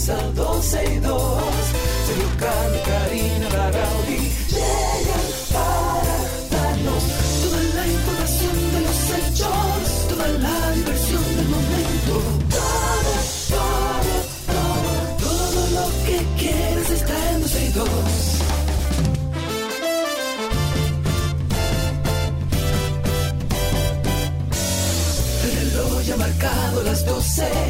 comienza 12 y 2. Sergio Carlos, Karina, Larrauri llegan para darnos toda la información de los hechos, toda la diversión del momento. Todo, todo, todo, todo lo que quieres está en 12 y 2. El reloj ya ha marcado las 12,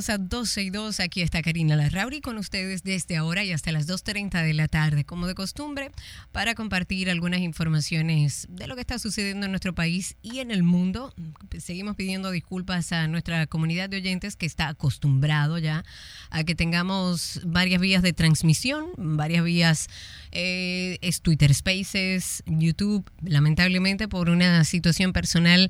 Bienvenidos a 12 y 2. Aquí está Karina Larrauri con ustedes desde ahora y hasta las 2.30 de la tarde, como de costumbre, para compartir algunas informaciones de lo que está sucediendo en nuestro país y en el mundo. Seguimos pidiendo disculpas a nuestra comunidad de oyentes que está acostumbrado ya a que tengamos varias vías de transmisión, varias vías, eh, es Twitter Spaces, YouTube. Lamentablemente, por una situación personal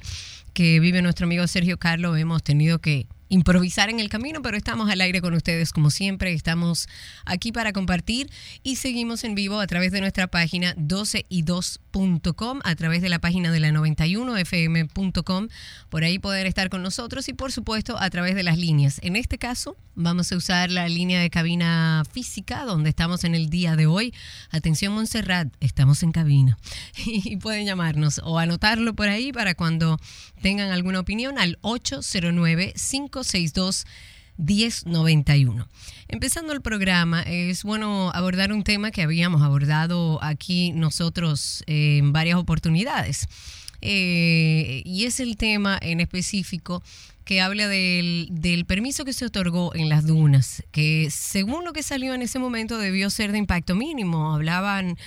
que vive nuestro amigo Sergio Carlo, hemos tenido que improvisar en el camino, pero estamos al aire con ustedes como siempre, estamos aquí para compartir y seguimos en vivo a través de nuestra página 12y2.com, a través de la página de la 91fm.com, por ahí poder estar con nosotros y por supuesto a través de las líneas. En este caso vamos a usar la línea de cabina física donde estamos en el día de hoy. Atención Montserrat, estamos en cabina y pueden llamarnos o anotarlo por ahí para cuando tengan alguna opinión al 809 562 1091. Empezando el programa, es bueno abordar un tema que habíamos abordado aquí nosotros eh, en varias oportunidades. Eh, y es el tema en específico que habla del, del, permiso que se otorgó en las dunas, que según lo que salió en ese momento debió ser de impacto mínimo. Hablaban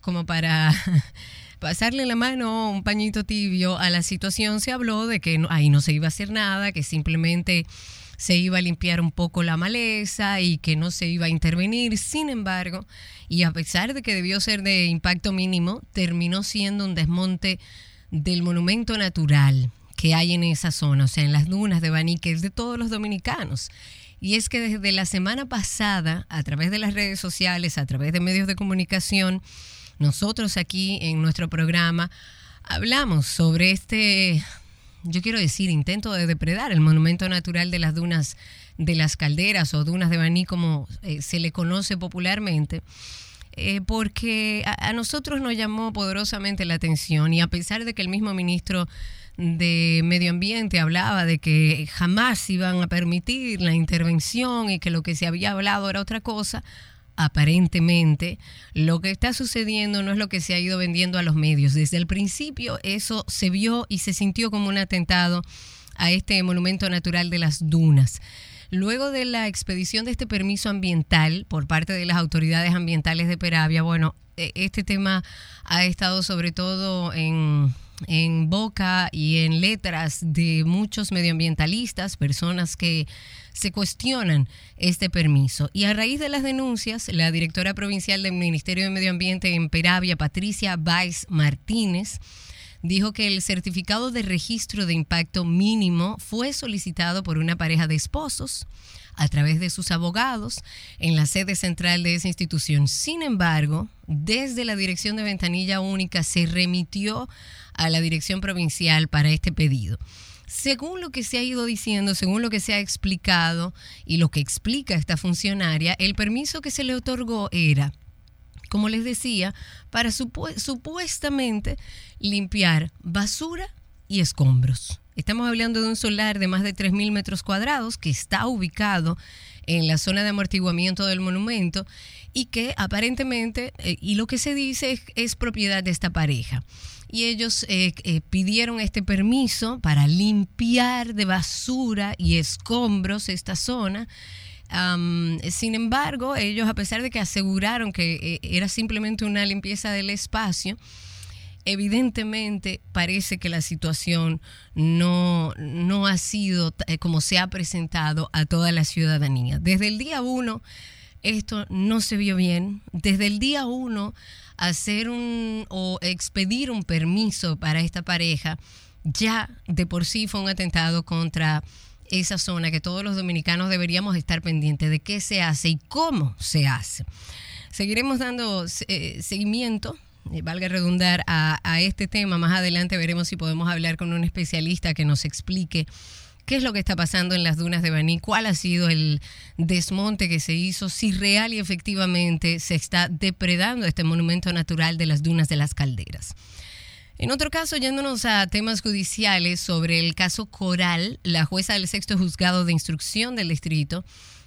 como para pasarle la mano, un pañito tibio a la situación. Se habló de que no, ahí no se iba a hacer nada, que simplemente se iba a limpiar un poco la maleza y que no se iba a intervenir. Sin embargo, y a pesar de que debió ser de impacto mínimo, terminó siendo un desmonte del monumento natural que hay en esa zona, o sea, en las dunas de Baní, que es de todos los dominicanos. Y es que desde la semana pasada, a través de las redes sociales, a través de medios de comunicación, nosotros aquí en nuestro programa hablamos sobre este yo quiero decir, intento de depredar el monumento natural de las dunas de las calderas o dunas de Baní, como eh, se le conoce popularmente. Eh, porque a, a, nosotros nos llamó poderosamente la atención y a pesar de que el mismo ministro de Medio Ambiente hablaba de que jamás iban a permitir la intervención y que lo que se había hablado era otra cosa, aparentemente lo que está sucediendo no es lo que se ha ido vendiendo a los medios. Desde el principio eso se vio y se sintió como un atentado a este monumento natural de las dunas. Luego de la expedición de este permiso ambiental por parte de las autoridades ambientales de Peravia, bueno, este tema ha estado sobre todo en, en boca y en letras de muchos medioambientalistas, personas que se cuestionan este permiso. Y a raíz de las denuncias, la directora provincial del Ministerio de Medio Ambiente en Peravia, Patricia Valls Martínez, dijo que el certificado de registro de impacto mínimo fue solicitado por una pareja de esposos a través de sus abogados en la sede central de esa institución. Sin embargo, desde la Dirección de Ventanilla Única se remitió a la Dirección Provincial para este pedido. Según lo que se ha ido diciendo, según lo que se ha explicado y lo que explica esta funcionaria, el permiso que se le otorgó era como les decía, para supu supuestamente limpiar basura y escombros. Estamos hablando de un solar de más de 3.000 metros cuadrados que está ubicado en la zona de amortiguamiento del monumento y que aparentemente, eh, y lo que se dice es, es, propiedad de esta pareja. Y ellos eh, eh, pidieron este permiso para limpiar de basura y escombros esta zona. Sin embargo, ellos, a pesar de que aseguraron que eh, era simplemente una limpieza del espacio, evidentemente parece que la situación no, no ha sido como se ha presentado a toda la ciudadanía. Desde el día uno, esto no se vio bien. Desde el día uno, hacer un o expedir un permiso para esta pareja ya de por sí fue un atentado contra esa zona que todos los dominicanos deberíamos estar pendientes de qué se hace y cómo se hace. Seguiremos dando eh, seguimiento eh, valga redundar, a, a, este tema. Más adelante veremos si podemos hablar con un especialista que nos explique qué es lo que está pasando en las dunas de Baní, cuál ha sido el desmonte que se hizo, si real y efectivamente se está depredando este monumento natural de las dunas de las calderas. En otro caso, yéndonos a temas judiciales sobre el caso Coral, la jueza del sexto juzgado de instrucción del distrito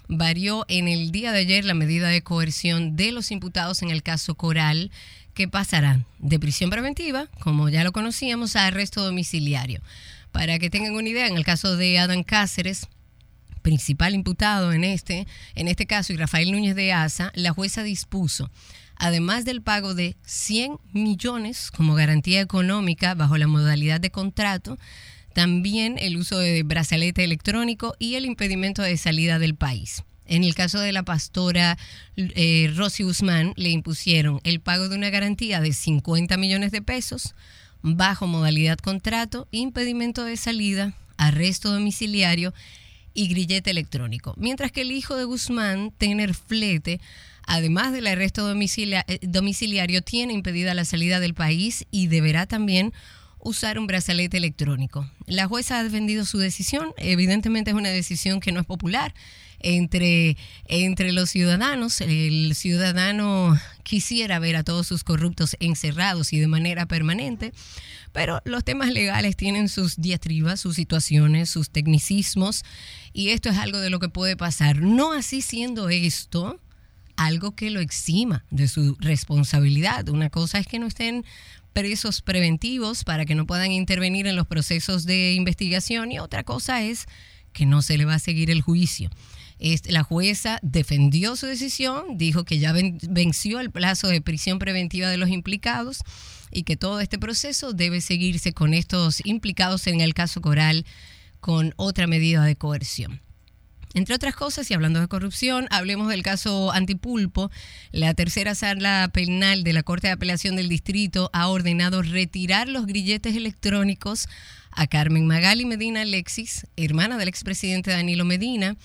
varió en el día de ayer la medida de coerción de los imputados en el caso Coral, que pasarán de prisión preventiva, como ya lo conocíamos, a arresto domiciliario. Para que tengan una idea, en el caso de Adán Cáceres, principal imputado en este, en este caso, y Rafael Núñez de Asa, la jueza dispuso, además del pago de 100 millones como garantía económica bajo la modalidad de contrato, también el uso de brazalete electrónico y el impedimento de salida del país. En el caso de la pastora eh, Rosy Guzmán, le impusieron el pago de una garantía de 50 millones de pesos, bajo modalidad contrato, impedimento de salida, arresto domiciliario y grillete electrónico. Mientras que el hijo de Guzmán, tener flete, además del arresto eh, domiciliario, tiene impedida la salida del país y deberá también usar un brazalete electrónico. La jueza ha defendido su decisión, evidentemente es una decisión que no es popular entre, entre los ciudadanos. El ciudadano quisiera ver a todos sus corruptos encerrados y de manera permanente, pero los temas legales tienen sus diatribas, sus situaciones, sus tecnicismos, y esto es algo de lo que puede pasar. No así siendo esto algo que lo exima de su responsabilidad. Una cosa es que no estén presos preventivos para que no puedan intervenir en los procesos de investigación y otra cosa es que no se le va a seguir el juicio. La jueza defendió su decisión, dijo que ya venció el plazo de prisión preventiva de los implicados y que todo este proceso debe seguirse con estos implicados en el caso Coral con otra medida de coerción. Entre otras cosas, y hablando de corrupción, hablemos del caso Antipulpo. La tercera sala penal de la Corte de Apelación del Distrito ha ordenado retirar los grilletes electrónicos a Carmen Magali Medina Alexis, hermana del expresidente Danilo Medina,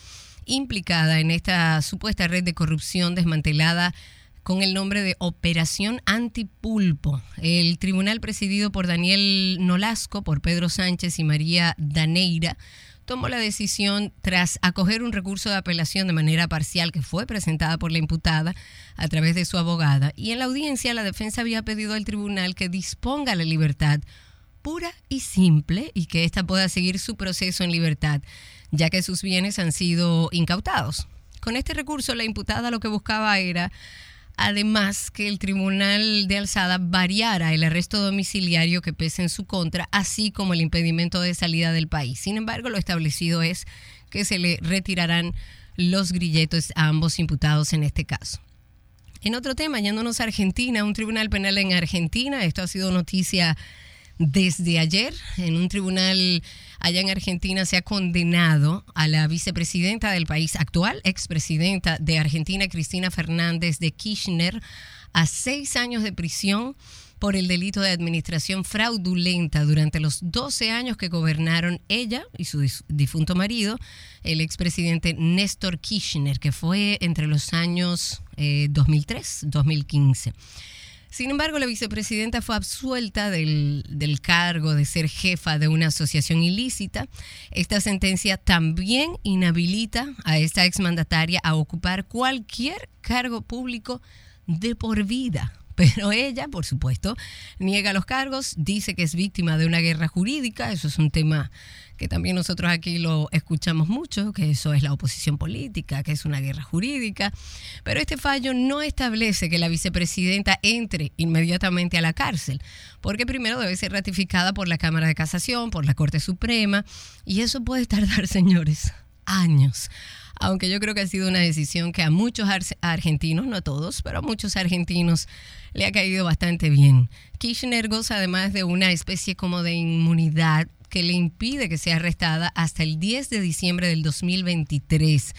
implicada en esta supuesta red de corrupción desmantelada con el nombre de Operación Antipulpo. El tribunal presidido por Daniel Nolasco, por Pedro Sánchez y María Daneira tomó la decisión tras acoger un recurso de apelación de manera parcial que fue presentada por la imputada a través de su abogada y en la audiencia la defensa había pedido al tribunal que disponga la libertad pura y simple y que ésta pueda seguir su proceso en libertad, ya que sus bienes han sido incautados. Con este recurso la imputada lo que buscaba era Además, que el Tribunal de Alzada variara el arresto domiciliario que pese en su contra, así como el impedimento de salida del país. Sin embargo, lo establecido es que se le retirarán los grilletos a ambos imputados en este caso. En otro tema, yéndonos a Argentina, un tribunal penal en Argentina, esto ha sido noticia desde ayer en un tribunal allá en Argentina se ha condenado a la vicepresidenta del país actual, expresidenta de Argentina, Cristina Fernández de Kirchner, a seis años de prisión por el delito de administración fraudulenta durante los 12 años que gobernaron ella y su difunto marido, el expresidente Néstor Kirchner, que fue entre los años 2003-2015. Sin embargo, la vicepresidenta fue absuelta del, del, cargo de ser jefa de una asociación ilícita. Esta sentencia también inhabilita a esta exmandataria a ocupar cualquier cargo público de por vida. Pero ella, por supuesto, niega los cargos, dice que es víctima de una guerra jurídica, eso es un tema que también nosotros aquí lo escuchamos mucho, que eso es la oposición política, que es una guerra jurídica, pero este fallo no establece que la vicepresidenta entre inmediatamente a la cárcel, porque primero debe ser ratificada por la Cámara de Casación, por la Corte Suprema, y eso puede tardar, señores, años aunque yo creo que ha sido una decisión que a muchos argentinos, no a todos, pero a muchos argentinos le ha caído bastante bien. Kirchner goza además de una especie como de inmunidad que le impide que sea arrestada hasta el 10 de diciembre del 2023.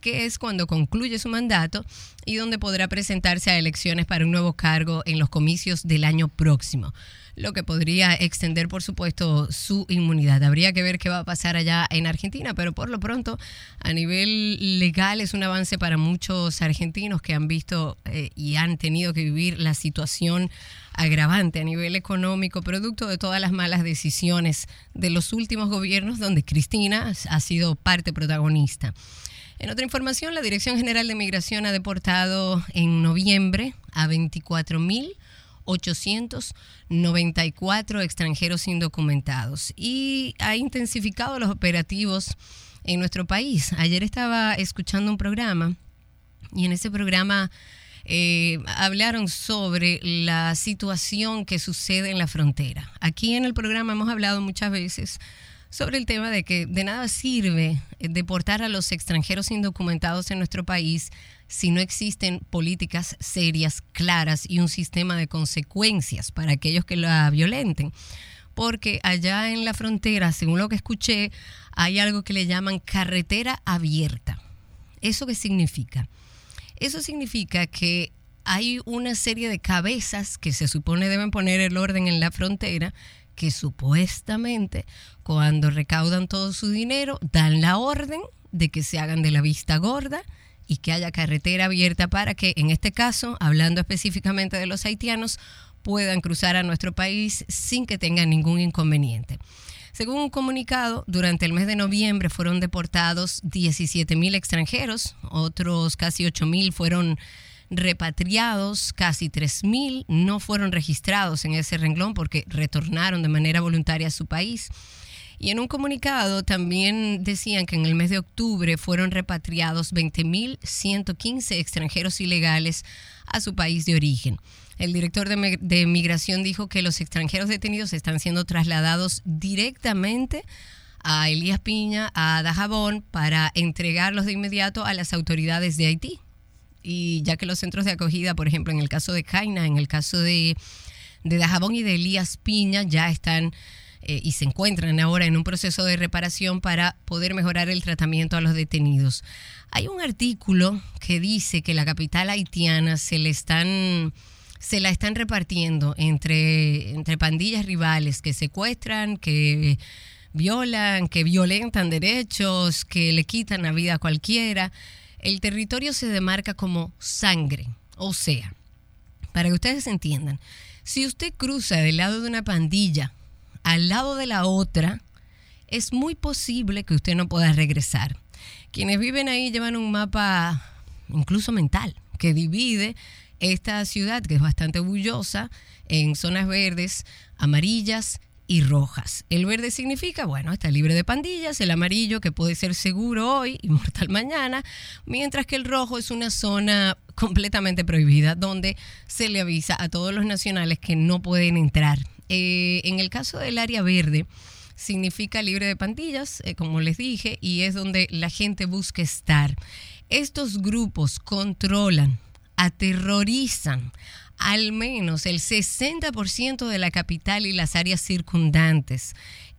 que es cuando concluye su mandato y donde podrá presentarse a elecciones para un nuevo cargo en los comicios del año próximo lo que podría extender, por supuesto, su inmunidad. Habría que ver qué va a pasar allá en Argentina, pero por lo pronto, a nivel legal, es un avance para muchos argentinos que han visto eh, y han tenido que vivir la situación agravante a nivel económico, producto de todas las malas decisiones de los últimos gobiernos donde Cristina ha sido parte protagonista. En otra información, la Dirección General de Migración ha deportado en noviembre a 24 mil 894 extranjeros indocumentados y ha intensificado los operativos en nuestro país. Ayer estaba escuchando un programa y en ese programa eh, hablaron sobre la situación que sucede en la frontera. Aquí en el programa hemos hablado muchas veces sobre el tema de que de nada sirve deportar a los extranjeros indocumentados en nuestro país si no existen políticas serias, claras y un sistema de consecuencias para aquellos que la violenten. Porque allá en la frontera, según lo que escuché, hay algo que le llaman carretera abierta. ¿Eso qué significa? Eso significa que hay una serie de cabezas que se supone deben poner el orden en la frontera que supuestamente cuando recaudan todo su dinero dan la orden de que se hagan de la vista gorda y que haya carretera abierta para que, en este caso, hablando específicamente de los haitianos, puedan cruzar a nuestro país sin que tengan ningún inconveniente. Según un comunicado, durante el mes de noviembre fueron deportados 17 mil extranjeros, otros casi 8 mil fueron repatriados, casi 3 mil no fueron registrados en ese renglón porque retornaron de manera voluntaria a su país. Y en un comunicado también decían que en el mes de octubre fueron repatriados 20.115 extranjeros ilegales a su país de origen. El director de, Migración dijo que los extranjeros detenidos están siendo trasladados directamente a Elías Piña, a Dajabón, para entregarlos de inmediato a las autoridades de Haití. Y ya que los centros de acogida, por ejemplo, en el caso de Caina, en el caso de, de Dajabón y de Elías Piña, ya están eh, y se encuentran ahora en un proceso de reparación para poder mejorar el tratamiento a los detenidos. Hay un artículo que dice que la capital haitiana se le están se la están repartiendo entre, entre pandillas rivales que secuestran, que violan, que violentan derechos, que le quitan la vida a cualquiera. El territorio se demarca como sangre, o sea, para que ustedes entiendan, si usted cruza del lado de una pandilla al lado de la otra, es muy posible que usted no pueda regresar. Quienes viven ahí llevan un mapa incluso mental que divide esta ciudad, que es bastante bullosa, en zonas verdes, amarillas y rojas. El verde significa, bueno, está libre de pandillas, el amarillo que puede ser seguro hoy y mortal mañana, mientras que el rojo es una zona completamente prohibida donde se le avisa a todos los nacionales que no pueden entrar eh, en el caso del área verde, significa libre de pandillas, eh, como les dije, y es donde la gente busca estar. Estos grupos controlan, aterrorizan al menos el 60% de la capital y las áreas circundantes.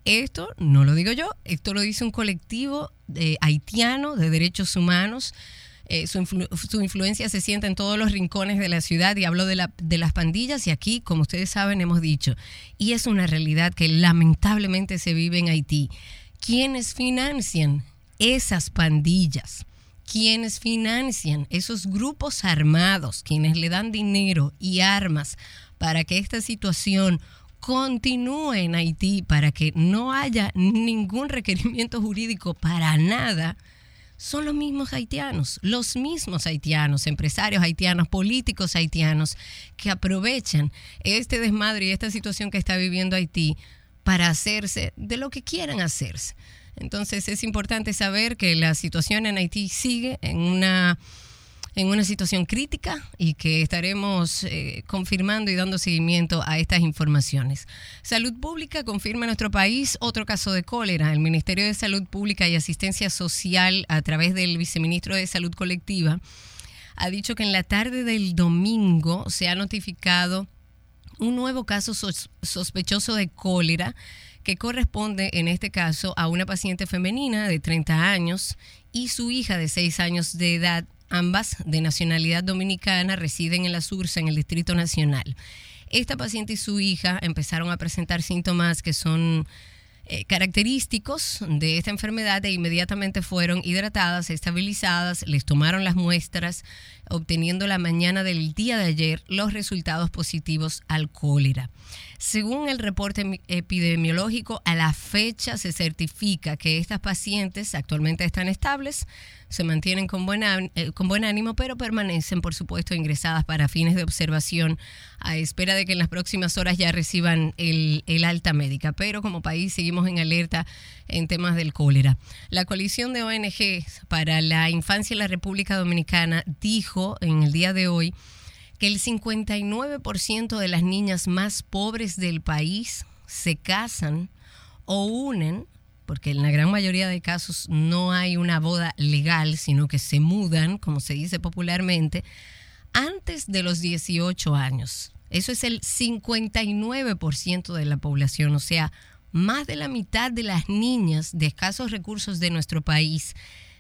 Esto no lo digo yo, esto lo dice un colectivo de, haitiano de derechos humanos eh, su, influencia se siente en todos los rincones de la ciudad y hablo de, la, de las pandillas y aquí, como ustedes saben, hemos dicho, y es una realidad que lamentablemente se vive en Haití. ¿Quiénes financian esas pandillas? ¿Quiénes financian esos grupos armados, quienes le dan dinero y armas para que esta situación continúe en Haití, para que no haya ningún requerimiento jurídico para nada? Son los mismos haitianos, los mismos haitianos, empresarios haitianos, políticos haitianos, que aprovechan este desmadre y esta situación que está viviendo Haití para hacerse de lo que quieran hacerse. Entonces es importante saber que la situación en Haití sigue en una en una situación crítica y que estaremos eh, confirmando y dando seguimiento a estas informaciones. Salud Pública confirma en nuestro país otro caso de cólera. El Ministerio de Salud Pública y Asistencia Social, a través del viceministro de Salud Colectiva, ha dicho que en la tarde del domingo se ha notificado un nuevo caso sospechoso de cólera que corresponde en este caso a una paciente femenina de 30 años y su hija de 6 años de edad, ambas de nacionalidad dominicana, residen en la Sursa, en el Distrito Nacional. Esta paciente y su hija empezaron a presentar síntomas que son eh, característicos de esta enfermedad e inmediatamente fueron hidratadas, estabilizadas, les tomaron las muestras, obteniendo la mañana del día de ayer los resultados positivos al cólera. Según el reporte epidemiológico, a la fecha se certifica que estas pacientes actualmente están estables, se mantienen con eh, con buen ánimo, pero permanecen, por supuesto, ingresadas para fines de observación a espera de que en las próximas horas ya reciban el, el alta médica. Pero como país seguimos en alerta en temas del cólera. La coalición de ONG para la infancia en la República Dominicana dijo en el día de hoy que el 59% de las niñas más pobres del país se casan o unen, porque en la gran mayoría de casos no hay una boda legal, sino que se mudan, como se dice popularmente, antes de los 18 años. Eso es el 59% de la población, o sea, más de la mitad de las niñas de escasos recursos de nuestro país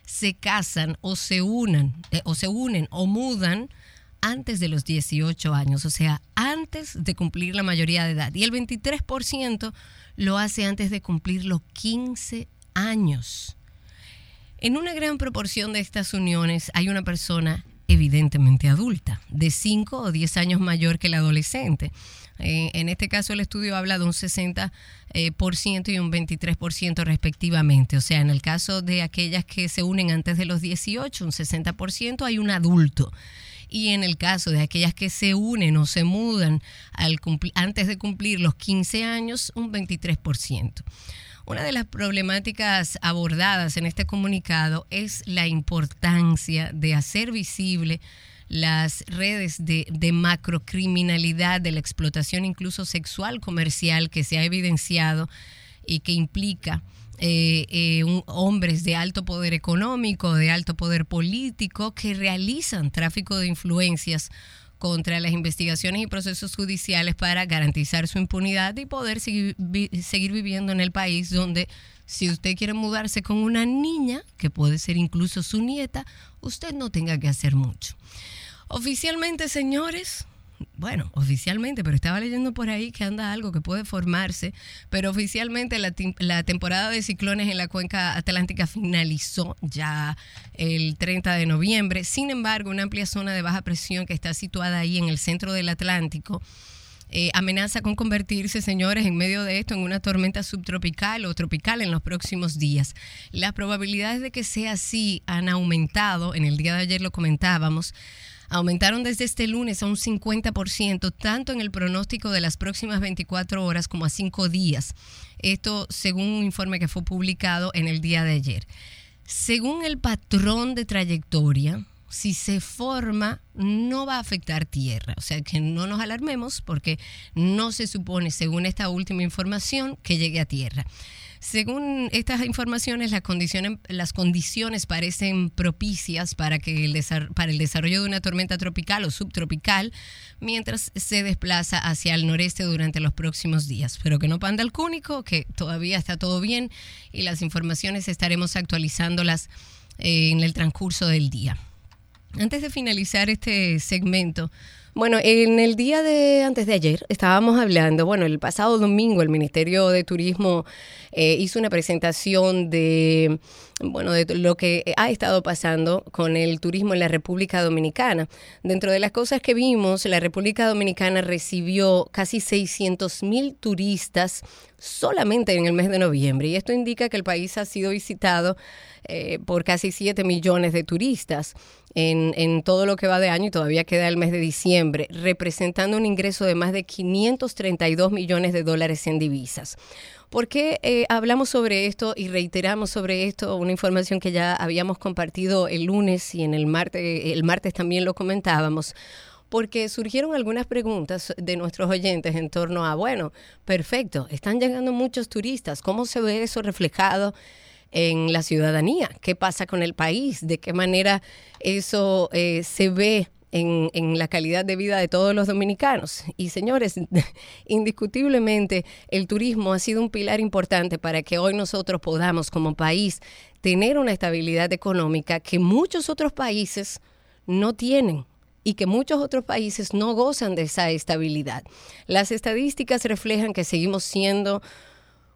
se casan o se unan eh, o se unen o mudan antes de los 18 años, o sea, antes de cumplir la mayoría de edad. Y el 23% lo hace antes de cumplir los 15 años. En una gran proporción de estas uniones hay una persona evidentemente adulta, de 5 o 10 años mayor que el adolescente. Eh, en este caso el estudio habla de un 60% eh, y un 23% respectivamente. O sea, en el caso de aquellas que se unen antes de los 18, un 60% hay un adulto y en el caso de aquellas que se unen o se mudan al antes de cumplir los 15 años, un 23%. Una de las problemáticas abordadas en este comunicado es la importancia de hacer visible las redes de, de, macrocriminalidad, de la explotación incluso sexual comercial que se ha evidenciado y que implica eh, eh, hombres de alto poder económico, de alto poder político, que realizan tráfico de influencias contra las investigaciones y procesos judiciales para garantizar su impunidad y poder seguir, seguir viviendo en el país donde si usted quiere mudarse con una niña, que puede ser incluso su nieta, usted no tenga que hacer mucho. Oficialmente, señores, bueno, oficialmente, pero estaba leyendo por ahí que anda algo que puede formarse, pero oficialmente la, temporada de ciclones en la cuenca atlántica finalizó ya el 30 de noviembre. Sin embargo, una amplia zona de baja presión que está situada ahí en el centro del Atlántico. Eh, amenaza con convertirse, señores, en medio de esto en una tormenta subtropical o tropical en los próximos días. Las probabilidades de que sea así han aumentado, en el día de ayer lo comentábamos, aumentaron desde este lunes a un 50%, tanto en el pronóstico de las próximas 24 horas como a 5 días. Esto según un informe que fue publicado en el día de ayer. Según el patrón de trayectoria, si se forma, no va a afectar tierra. O sea que no nos alarmemos porque no se supone, según esta última información, que llegue a tierra. Según estas informaciones, las condiciones, las condiciones parecen propicias para, que el para el desarrollo de una tormenta tropical o subtropical mientras se desplaza hacia el noreste durante los próximos días. Pero que no panda el cúnico, que todavía está todo bien y las informaciones estaremos actualizándolas eh, en el transcurso del día. Antes de finalizar este segmento, bueno, en el día de antes de ayer estábamos hablando, bueno, el pasado domingo el Ministerio de Turismo eh, hizo una presentación de, bueno, de lo que ha estado pasando con el turismo en la República Dominicana. Dentro de las cosas que vimos, la República Dominicana recibió casi 600 mil turistas solamente en el mes de noviembre y esto indica que el país ha sido visitado eh, por casi 7 millones de turistas en, todo lo que va de año y todavía queda el mes de diciembre, representando un ingreso de más de 532 millones de dólares en divisas. ¿Por qué eh, hablamos sobre esto y reiteramos sobre esto una información que ya habíamos compartido el lunes y en el martes también lo comentábamos? porque surgieron algunas preguntas de nuestros oyentes en torno a, bueno, perfecto, están llegando muchos turistas, ¿cómo se ve eso reflejado en la ciudadanía? ¿Qué pasa con el país? ¿De qué manera eso eh, se ve en, en, la calidad de vida de todos los dominicanos. Y señores, indiscutiblemente el turismo ha sido un pilar importante para que hoy nosotros podamos como país tener una estabilidad económica que muchos otros países no tienen y que muchos otros países no gozan de esa estabilidad. Las estadísticas reflejan que seguimos siendo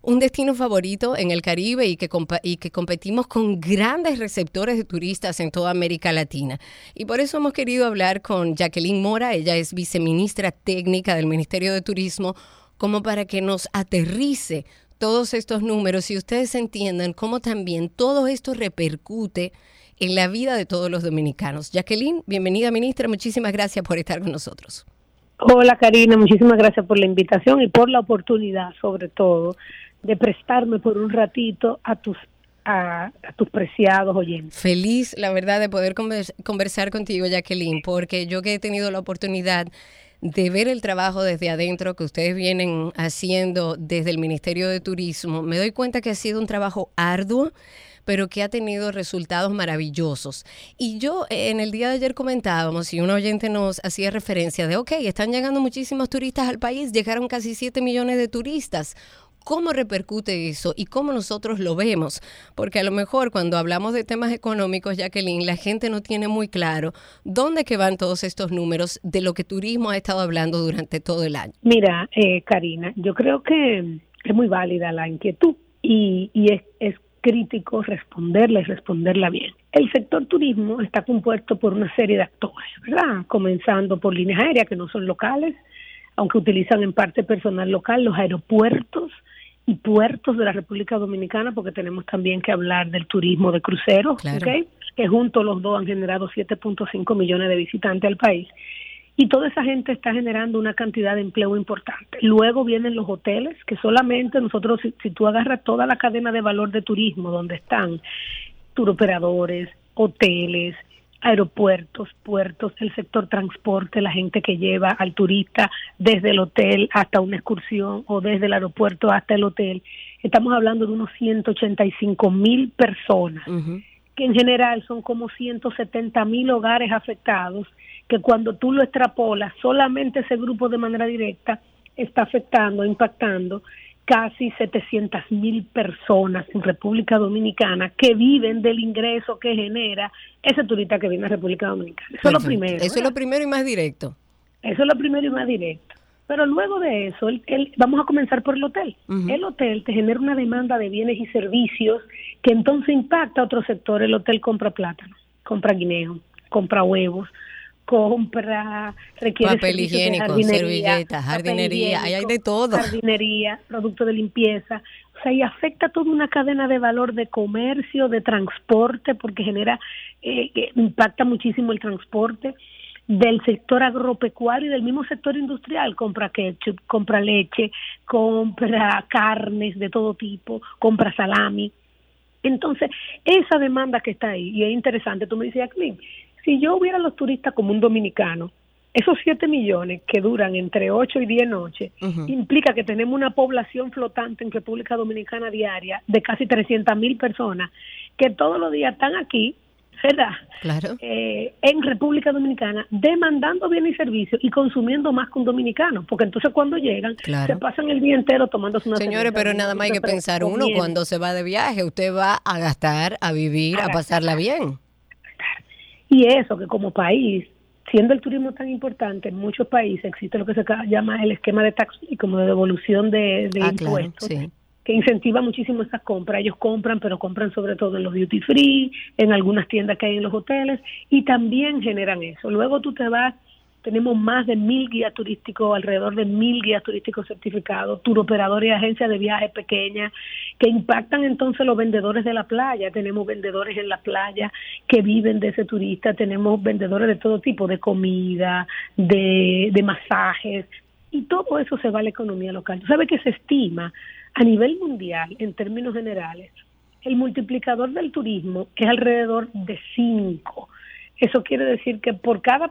un destino favorito en el Caribe y que, y que competimos con grandes receptores de turistas en toda América Latina. Y por eso hemos querido hablar con Jacqueline Mora, ella es viceministra técnica del Ministerio de Turismo, como para que nos aterrice todos estos números y ustedes entiendan cómo también todo esto repercute en la vida de todos los dominicanos. Jacqueline, bienvenida ministra, muchísimas gracias por estar con nosotros. Hola Karina, muchísimas gracias por la invitación y por la oportunidad sobre todo de prestarme por un ratito a tus a, tus preciados oyentes. Feliz, la verdad, de poder conversar contigo, Jacqueline, porque yo que he tenido la oportunidad de ver el trabajo desde adentro que ustedes vienen haciendo desde el Ministerio de Turismo, me doy cuenta que ha sido un trabajo arduo pero que ha tenido resultados maravillosos. Y yo eh, en el día de ayer comentábamos, y un oyente nos hacía referencia de, ok, están llegando muchísimos turistas al país, llegaron casi 7 millones de turistas. ¿Cómo repercute eso y cómo nosotros lo vemos? Porque a lo mejor cuando hablamos de temas económicos, Jacqueline, la gente no tiene muy claro dónde que van todos estos números de lo que turismo ha estado hablando durante todo el año. Mira, eh, Karina, yo creo que es muy válida la inquietud y, y es, es crítico responderla y responderla bien. El sector turismo está compuesto por una serie de actores, ¿verdad? Comenzando por líneas aéreas que no son locales, aunque utilizan en parte personal local, los aeropuertos y puertos de la República Dominicana, porque tenemos también que hablar del turismo de cruceros, que juntos los dos han generado 7.5 millones de visitantes al país. Y toda esa gente está generando una cantidad de empleo importante. Luego vienen los hoteles, que solamente nosotros, si, tú agarras toda la cadena de valor de turismo, donde están turoperadores, hoteles, aeropuertos, puertos, el sector transporte, la gente que lleva al turista desde el hotel hasta una excursión o desde el aeropuerto hasta el hotel. Estamos hablando de unos 185 mil personas, que en general son como 170 mil hogares afectados que cuando tú lo extrapolas, solamente ese grupo de manera directa está afectando, impactando casi 700 mil personas en República Dominicana que viven del ingreso que genera ese turista que viene a República Dominicana. Eso es lo primero. Eso es lo primero y más directo. Eso es lo primero y más directo. Pero luego de eso, el, vamos a comenzar por el hotel. El hotel te genera una demanda de bienes y servicios que entonces impacta a otro sector. El hotel compra plátano, compra guineo, compra huevos, compra, requiere papel higiénico, servilletas, jardinería, hay de todo. Jardinería, producto de limpieza. O sea, y afecta toda una cadena de valor de comercio, de transporte, porque genera, eh, impacta muchísimo el transporte del sector agropecuario y del mismo sector industrial, compra ketchup, compra leche, compra carnes de todo tipo, compra salami. Entonces, esa demanda que está ahí, y es interesante, tú me dices, Jacqueline, si yo hubiera los turistas como un dominicano, esos 7 millones que duran entre 8 y 10 noches, implica que tenemos una población flotante en República Dominicana diaria de casi 300 mil personas que todos los días están aquí, ¿verdad? Claro. Eh, en República Dominicana demandando bienes y servicios y consumiendo más que un dominicano, porque entonces cuando llegan se pasan el día entero tomando una Señores, pero nada más hay que pensar uno cuando se va de viaje, usted va a gastar, a vivir, a pasarla bien. Y eso que como país, siendo el turismo tan importante en muchos países, existe lo que se llama el esquema de tax y como de devolución de, ah, impuestos. que incentiva muchísimo esas compras. Ellos compran, pero compran sobre todo en los duty free, en algunas tiendas que hay en los hoteles, y también generan eso. Luego tú te vas tenemos más de mil guías turísticos, alrededor de mil guías turísticos certificados, turoperadores y agencias de viajes pequeñas que impactan entonces los vendedores de la playa. Tenemos vendedores en la playa que viven de ese turista, tenemos vendedores de todo tipo, de comida, de, de masajes, y todo eso se va a la economía local. Tú sabes que se estima a nivel mundial, en términos generales, el multiplicador del turismo es alrededor de cinco eso quiere decir que por cada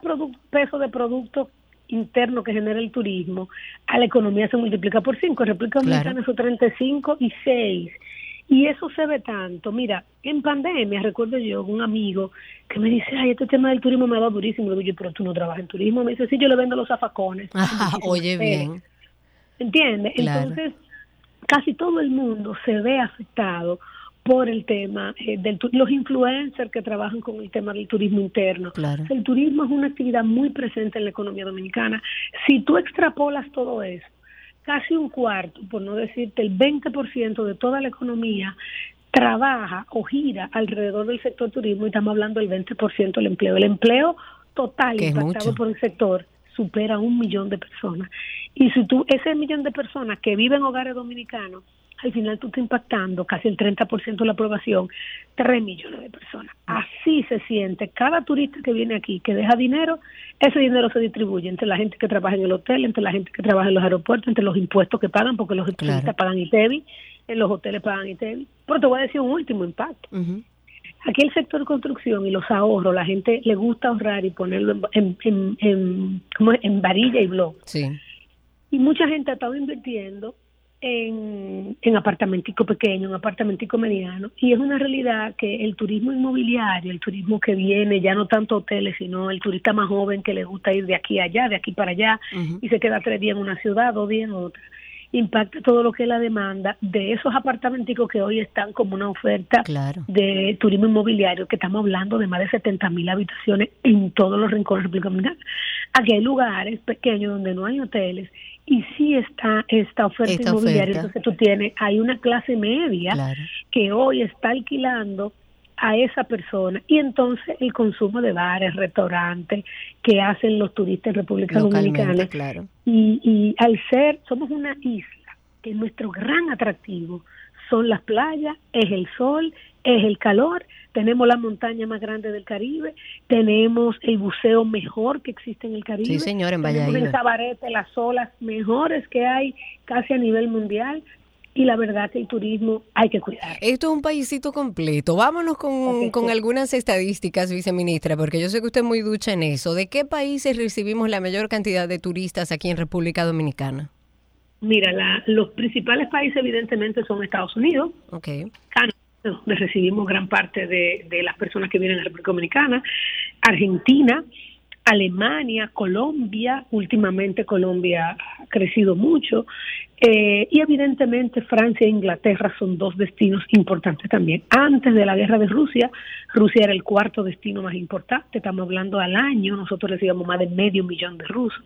peso de producto interno que genera el turismo, a la economía se multiplica por 5. En República Dominicana son 35 y 6. Y eso se ve tanto. Mira, en pandemia, recuerdo yo, un amigo que me dice, ay, este tema del turismo me va durísimo. Le digo yo, pero tú no trabajas en turismo. Me dice, sí, yo le vendo los zafacones. oye, bien. ¿Entiendes? Entonces, casi todo el mundo se ve afectado por el tema eh, de los influencers que trabajan con el tema del turismo interno. El turismo es una actividad muy presente en la economía dominicana. Si tú extrapolas todo eso, casi un cuarto, por no decirte el 20% de toda la economía trabaja o gira alrededor del sector turismo y estamos hablando del 20% del empleo. El empleo total impactado por el sector supera un millón de personas. Y si tú, ese millón de personas que viven en hogares dominicanos, al final tú estás impactando casi el 30% de la aprobación, 3 millones de personas. Así se siente. Cada turista que viene aquí, que deja dinero, ese dinero se distribuye entre la gente que trabaja en el hotel, entre la gente que trabaja en los aeropuertos, entre los impuestos que pagan, porque los turistas pagan ITEVI, en los hoteles pagan ITEVI. Pero te voy a decir un último impacto. Aquí el sector de construcción y los ahorros, la gente le gusta ahorrar y ponerlo en, en, en, en varilla y blog. Sí. Y mucha gente ha estado invirtiendo en, en apartamentico pequeño, en apartamentico mediano, y es una realidad que el turismo inmobiliario, el turismo que viene, ya no tanto hoteles, sino el turista más joven que le gusta ir de aquí a allá, de aquí para allá, y se queda tres días en una ciudad, dos días en otra, impacta todo lo que es la demanda de esos apartamenticos que hoy están como una oferta de turismo inmobiliario, que estamos hablando de más de 70 mil habitaciones en todos los rincones de República Dominicana. Aquí hay lugares pequeños donde no hay hoteles y sí está esta oferta inmobiliaria. Entonces tú tienes, hay una clase media que hoy está alquilando a esa persona y entonces el consumo de bares, restaurantes que hacen los turistas en República Dominicana. Y, y al ser, somos una isla, que nuestro gran atractivo son las playas, es el sol, es el calor, tenemos la montaña más grande del Caribe, tenemos el buceo mejor que existe en el Caribe. Sí, señor, en Tenemos en Sabarete las olas mejores que hay casi a nivel mundial. Y la verdad que el turismo hay que cuidar. Esto es un paísito completo. Vámonos con, con algunas estadísticas, viceministra, porque yo sé que usted es muy ducha en eso. ¿De qué países recibimos la mayor cantidad de turistas aquí en República Dominicana? Mira, la, los principales países evidentemente son Estados Unidos, okay. Canadá, donde recibimos gran parte de, las personas que vienen a la República Dominicana, Argentina, Alemania, Colombia, últimamente Colombia ha crecido mucho, eh, y evidentemente Francia e Inglaterra son dos destinos importantes también. Antes de la guerra de Rusia, Rusia era el cuarto destino más importante, estamos hablando al año, nosotros recibimos más de medio millón de rusos.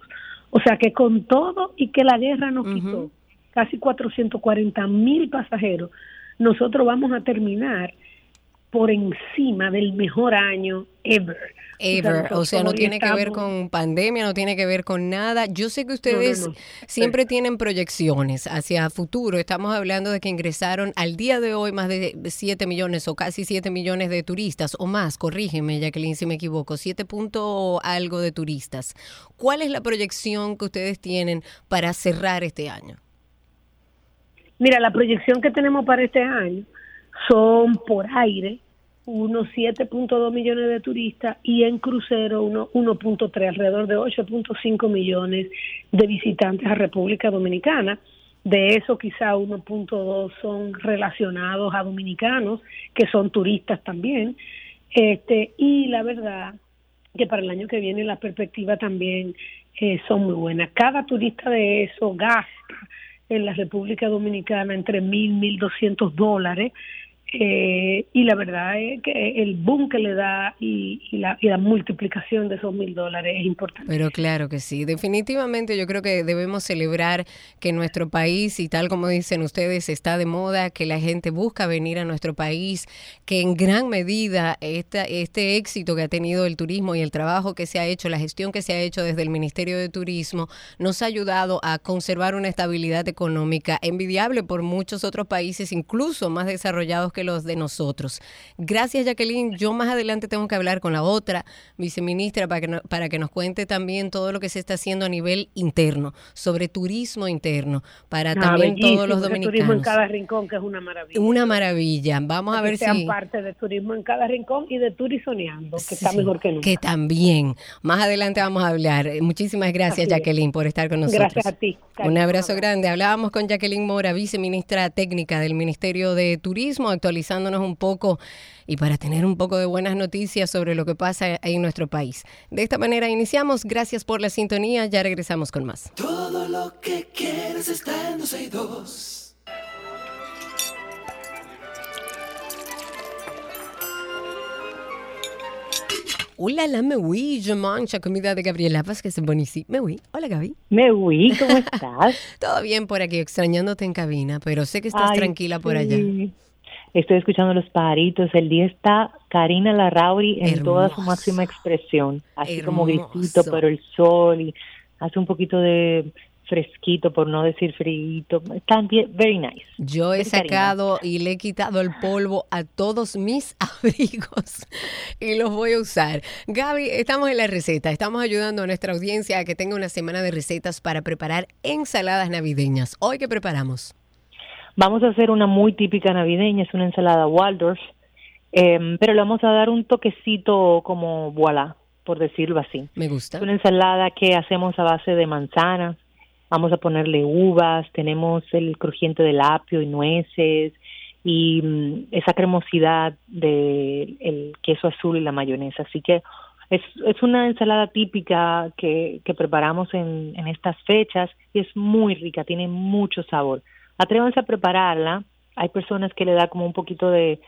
O sea que con todo y que la guerra nos quitó casi 440 mil pasajeros, nosotros vamos a terminar por encima del mejor año ever. Ever, o sea, no tiene que ver con pandemia, no tiene que ver con nada. Yo sé que ustedes siempre tienen proyecciones hacia futuro. Estamos hablando de que ingresaron al día de hoy más de 7 millones o casi 7 millones de turistas o más, corrígeme Jacqueline si me equivoco, 7 punto algo de turistas. ¿Cuál es la proyección que ustedes tienen para cerrar este año? Mira, la proyección que tenemos para este año son por aire unos 7.2 millones de turistas y en crucero uno 1.3, alrededor de 8.5 millones de visitantes a República Dominicana. De eso quizá 1.2 son relacionados a dominicanos, que son turistas también. Este, y la verdad que para el año que viene la perspectiva también eh, son muy buenas. Cada turista de eso gasta en la República Dominicana entre mil, mil doscientos dólares eh, y la verdad es que el boom que le da y, la, multiplicación de esos mil dólares es importante. Pero claro que sí, definitivamente yo creo que debemos celebrar que nuestro país, y tal como dicen ustedes, está de moda, que la gente busca venir a nuestro país, que en gran medida esta, este éxito que ha tenido el turismo y el trabajo que se ha hecho, la gestión que se ha hecho desde el Ministerio de Turismo, nos ha ayudado a conservar una estabilidad económica envidiable por muchos otros países, incluso más desarrollados que que los de nosotros. Gracias, Jacqueline. Yo más adelante tengo que hablar con la otra viceministra para que, para que nos cuente también todo lo que se está haciendo a nivel interno, sobre turismo interno, para ah, también todos los dominicanos. turismo en cada rincón, que es una maravilla. Una maravilla. Vamos a ver si... Sean parte de turismo en cada rincón y de turizoneando, que está mejor que nunca. Que también. Más adelante vamos a hablar. Muchísimas gracias, Jacqueline, por estar con nosotros. Gracias a ti. Un abrazo grande. Hablábamos con Jacqueline Mora, viceministra técnica del Ministerio de Turismo, actualizándonos un poco y para tener un poco de buenas noticias sobre lo que pasa en nuestro país. De esta manera iniciamos. Gracias por la sintonía. Ya regresamos con más. Todo lo que quieres está en Hola, la me oui, je mancha comida de Gabriela que es buenísimo. Me oui. Hola, Gaby. Me oui, ¿cómo estás? Todo bien por aquí, extrañándote en cabina, pero sé que estás tranquila por allá. Estoy escuchando los pajaritos. El día está Karina Larrauri en toda su máxima expresión. Así como gritito, pero el sol y hace un poquito de fresquito, por no decir frío. Bien, very nice. Yo he sacado y le he quitado el polvo a todos mis abrigos y los voy a usar. Gaby, estamos en la receta. Estamos ayudando a nuestra audiencia a que tenga una semana de recetas para preparar ensaladas navideñas. ¿Hoy qué preparamos? Vamos a hacer una muy típica navideña, es una ensalada Waldorf, em, pero le vamos a dar un toquecito como voilà, por decirlo así. Me gusta. Es una ensalada que hacemos a base de manzanas, vamos a ponerle uvas, tenemos el crujiente del apio y nueces y mm, esa cremosidad del el queso azul y la mayonesa. Así que es, es una ensalada típica que, que preparamos en, en estas fechas y es muy rica, tiene mucho sabor. Atrévanse a prepararla. Hay personas que le da como un poquito de,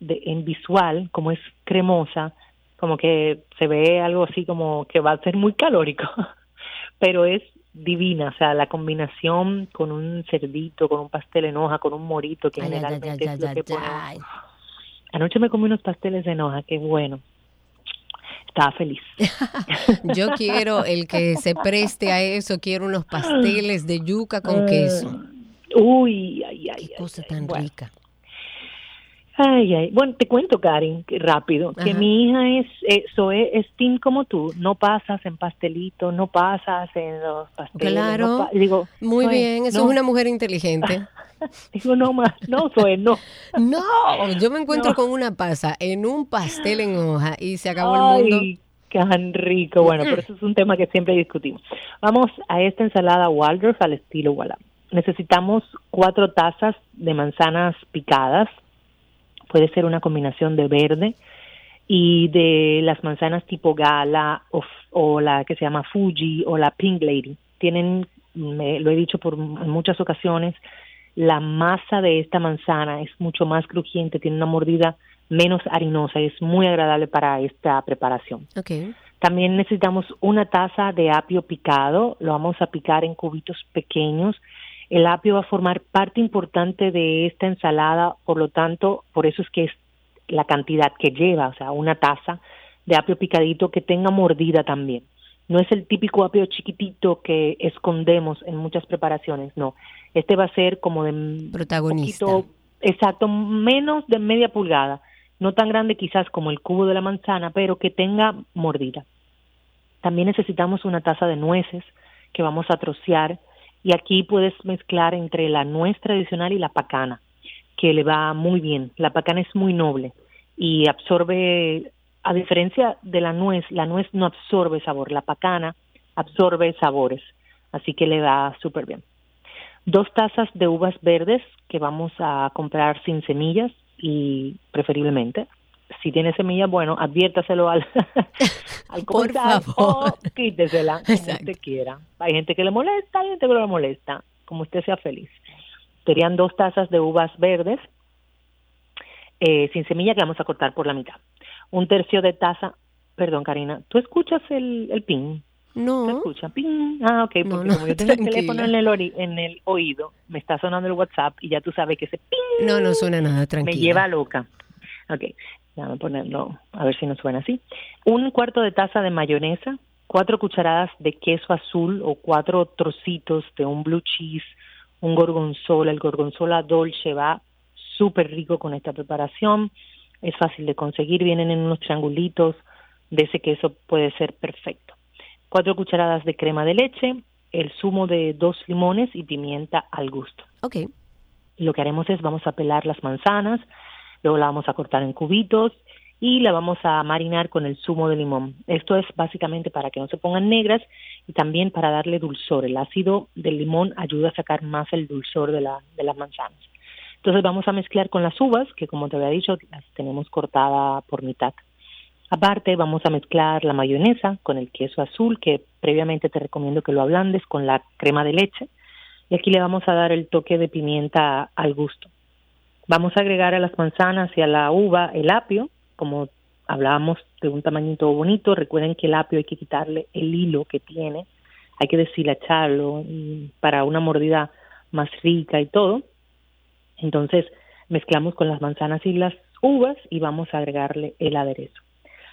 de en visual, como es cremosa, como que se ve algo así como que va a ser muy calórico, pero es divina, o sea, la combinación con un cerdito, con un pastel en hoja, con un morito, que generalmente es lo que Anoche me comí unos pasteles en hoja, qué bueno. Estaba feliz. Yo quiero el que se preste a eso, quiero unos pasteles de yuca con queso. Uy, ay, ay. Qué cosa tan rica. Ay, ay. Bueno, te cuento, Karen, rápido, que mi hija es, eso es, team como tú. No pasas en pastelito, no pasas en los pasteles. Claro. digo, muy bien, eso es una mujer inteligente. digo, no más, no, soy no. no, yo me encuentro con una pasa en un pastel en hoja y se acabó el mundo. Qué rico. Bueno, pero eso es un tema que siempre discutimos. Vamos a esta ensalada Waldorf al estilo Wallap. Necesitamos cuatro tazas de manzanas picadas, puede ser una combinación de verde y de las manzanas tipo gala o, la que se llama Fuji o la Pink Lady. Tienen, lo he dicho por muchas ocasiones, la masa de esta manzana es mucho más crujiente, tiene una mordida menos harinosa y es muy agradable para esta preparación. Okay. También necesitamos una taza de apio picado, lo vamos a picar en cubitos pequeños el apio va a formar parte importante de esta ensalada, por lo tanto, por eso es que es la cantidad que lleva, o sea, una taza de apio picadito que tenga mordida también. No es el típico apio chiquitito que escondemos en muchas preparaciones, no. Este va a ser como de protagonista. exacto, menos de media pulgada, no tan grande quizás como el cubo de la manzana, pero que tenga mordida. También necesitamos una taza de nueces que vamos a trocear y aquí puedes mezclar entre la nuez tradicional y la pacana, que le va muy bien. La pacana es muy noble y absorbe, a diferencia de la nuez, la nuez no absorbe sabor, la pacana absorbe sabores, así que le va súper bien. Dos tazas de uvas verdes que vamos a comprar sin semillas y preferiblemente si tiene semilla, bueno, adviértaselo al, al Por favor. quítesela como usted quiera. Hay gente que le molesta, hay gente que no le molesta, como usted sea feliz. Serían dos tazas de uvas verdes eh, sin semilla que vamos a cortar por la mitad. Un tercio de taza, perdón Karina, ¿tú escuchas el, el pin? No. ¿Te escucha? Ping. Ah, ok, porque como yo tengo el teléfono en el, en el oído, me está sonando el WhatsApp y ya tú sabes que ese ping. No, no suena nada, tranquilo. Me lleva loca. Ok, a ponerlo, a ver si nos suena así. Un cuarto de taza de mayonesa, cuatro cucharadas de queso azul o cuatro trocitos de un blue cheese, un gorgonzola. El gorgonzola dolce va súper rico con esta preparación. Es fácil de conseguir, vienen en unos triangulitos de ese queso, puede ser perfecto. Cuatro cucharadas de crema de leche, el zumo de dos limones y pimienta al gusto. Ok. Lo que haremos es vamos a pelar las manzanas, luego la vamos a cortar en cubitos y la vamos a marinar con el zumo de limón. Esto es básicamente para que no se pongan negras y también para darle dulzor. El ácido del limón ayuda a sacar más el dulzor de, la, de las manzanas. Entonces vamos a mezclar con las uvas, que como te había dicho, las tenemos cortada por mitad. Aparte vamos a mezclar la mayonesa con el queso azul, que previamente te recomiendo que lo ablandes con la crema de leche. Y aquí le vamos a dar el toque de pimienta al gusto. Vamos a agregar a las manzanas y a la uva el apio, como hablábamos de un tamañito bonito. Recuerden que el apio hay que quitarle el hilo que tiene, hay que deshilacharlo para una mordida más rica y todo. Entonces mezclamos con las manzanas y las uvas y vamos a agregarle el aderezo.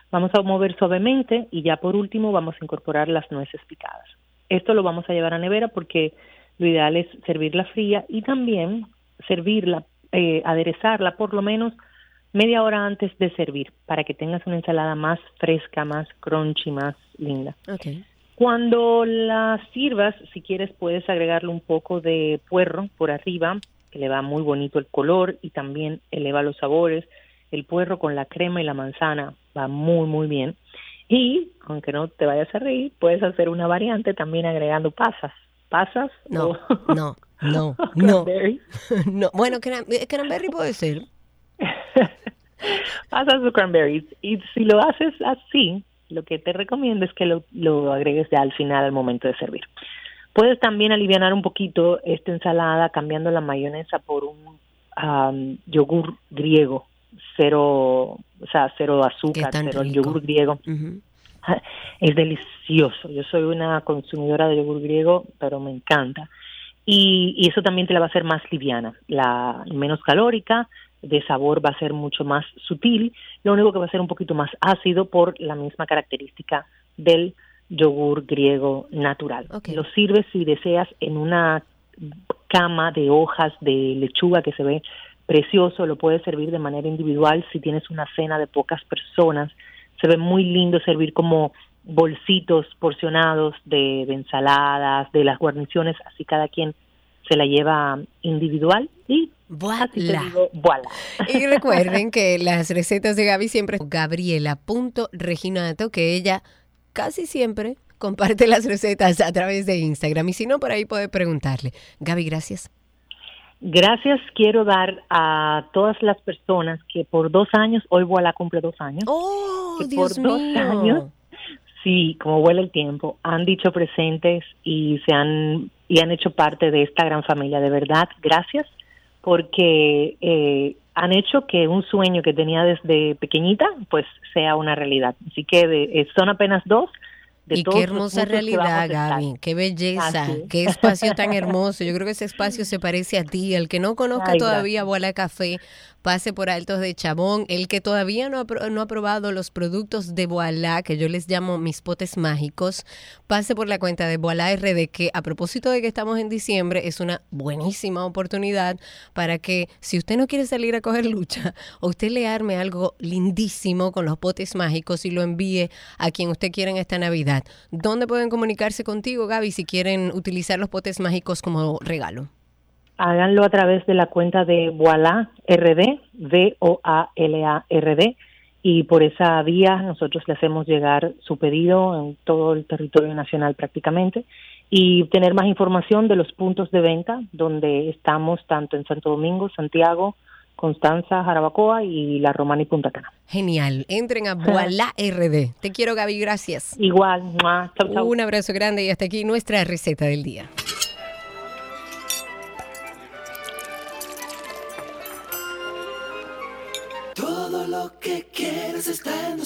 Vamos a mover suavemente y ya por último vamos a incorporar las nueces picadas. Esto lo vamos a llevar a nevera porque lo ideal es servirla fría y también servirla eh, aderezarla por lo menos media hora antes de servir para que tengas una ensalada más fresca, más crunchy, más linda. Cuando la sirvas, si quieres, puedes agregarle un poco de puerro por arriba, que le va muy bonito el color y también eleva los sabores. El puerro con la crema y la manzana va muy, muy bien. Y, aunque no te vayas a reír, puedes hacer una variante también agregando pasas. ¿Pasas? No, no, no, no. no. Bueno, eh, cranberry puede ser. Pasas o cranberries. Y si lo haces así, lo que te recomiendo es que lo, lo agregues ya al final, al momento de servir. Puedes también aliviar un poquito esta ensalada cambiando la mayonesa por un yogur griego, cero, o sea, cero azúcar, cero yogur griego. Es delicioso. Yo soy una consumidora de yogur griego, pero me encanta. Y, eso también te la va a hacer más liviana, la menos calórica, de sabor va a ser mucho más sutil, lo único que va a ser un poquito más ácido por la misma característica del yogur griego natural. Lo sirves si deseas en una cama de hojas de lechuga que se ve precioso, lo puedes servir de manera individual si tienes una cena de pocas personas, se ve muy lindo servir como bolsitos porcionados de, ensaladas, de las guarniciones, así cada quien se la lleva individual y voilà. Y recuerden que las recetas de Gaby siempre gabriela.reginato, que ella casi siempre comparte las recetas a través de Instagram y si no por ahí puede preguntarle. Gaby, gracias. Gracias quiero dar a todas las personas que por dos años, hoy Voilà cumple dos años. Oh, que Dios por dos años Sí, como vuela el tiempo, han dicho presentes y se han y han hecho parte de esta gran familia. De verdad, gracias, porque eh, han hecho que un sueño que tenía desde pequeñita, pues sea una realidad. Así que eh, son apenas dos, y qué hermosa realidad, Gaby, qué belleza, qué espacio tan hermoso. Yo creo que ese espacio se parece a ti. El que no conozca todavía Bola Café, pase por Altos de Chabón. El que todavía no ha, no ha probado los productos de Boala, que yo les llamo mis potes mágicos, pase por la cuenta de Boala RD, que a propósito de que estamos en diciembre, es una buenísima oportunidad para que si usted no quiere salir a coger lucha, o usted le arme algo lindísimo con los potes mágicos y lo envíe a quien usted quiera en esta Navidad. ¿Dónde pueden comunicarse contigo, Gaby, si quieren utilizar los potes mágicos como regalo? Háganlo a través de la cuenta de Voila RD, V-O-A-L-A-R-D, y por esa vía nosotros le hacemos llegar su pedido en todo el territorio nacional prácticamente. Y tener más información de los puntos de venta donde estamos tanto en Santo Domingo, Santiago, Constanza, Jarabacoa y La Romana y Punta Cana. Genial. Entren a Voila RD. Te quiero, Gaby. Gracias. Igual. Un abrazo grande y hasta aquí nuestra receta del día. Todo lo que quieres está en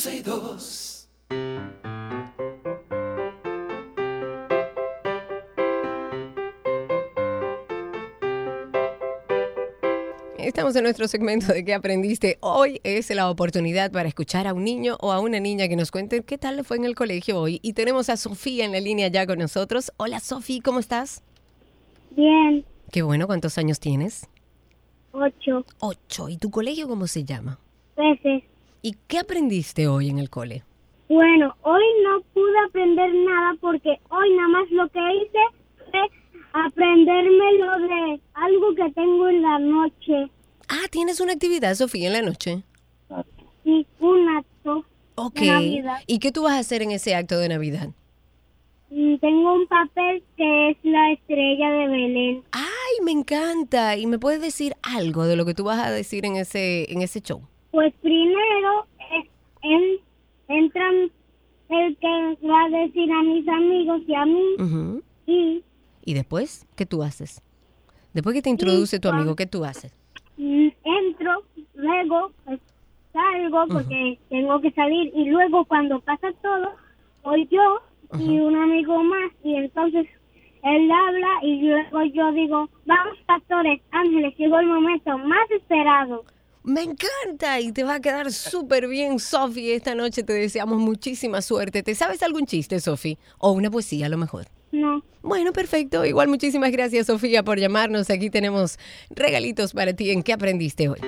Estamos en nuestro segmento de qué aprendiste. Hoy es la oportunidad para escuchar a un niño o a una niña que nos cuente qué tal fue en el colegio hoy. Y tenemos a Sofía en la línea ya con nosotros. Hola Sofía, ¿cómo estás? Bien. Qué bueno, ¿cuántos años tienes? Ocho. Ocho. ¿Y tu colegio cómo se llama? Veces. ¿Y qué aprendiste hoy en el cole? Bueno, hoy no pude aprender nada porque hoy nada más lo que hice fue aprenderme lo de algo que tengo en la noche. Ah, tienes una actividad, Sofía, en la noche. Sí, un acto Ok. de Navidad. ¿Y qué tú vas a hacer en ese acto de Navidad? Mm, Tengo un papel que es la estrella de Belén. Ay, me encanta. ¿Y me puedes decir algo de lo que tú vas a decir en ese, en ese show? Pues primero eh, en- entran el que va a decir a mis amigos y a mí Ujú. y ¿Y después qué tú haces? Después que te introduce tu amigo, ¿qué tú haces? Entro, luego pues, salgo porque tengo que salir y luego cuando pasa todo, voy yo y un amigo más y entonces él habla y luego yo digo, vamos pastores, ángeles, llegó el momento más esperado. Me encanta y te va a quedar súper bien, Sofi. Esta noche te deseamos muchísima suerte. ¿Te sabes algún chiste, Sofi? O una poesía a lo mejor. No, Bueno, perfecto. Igual muchísimas gracias, Sofía, por llamarnos. Aquí tenemos regalitos para ti. ¿En qué aprendiste hoy?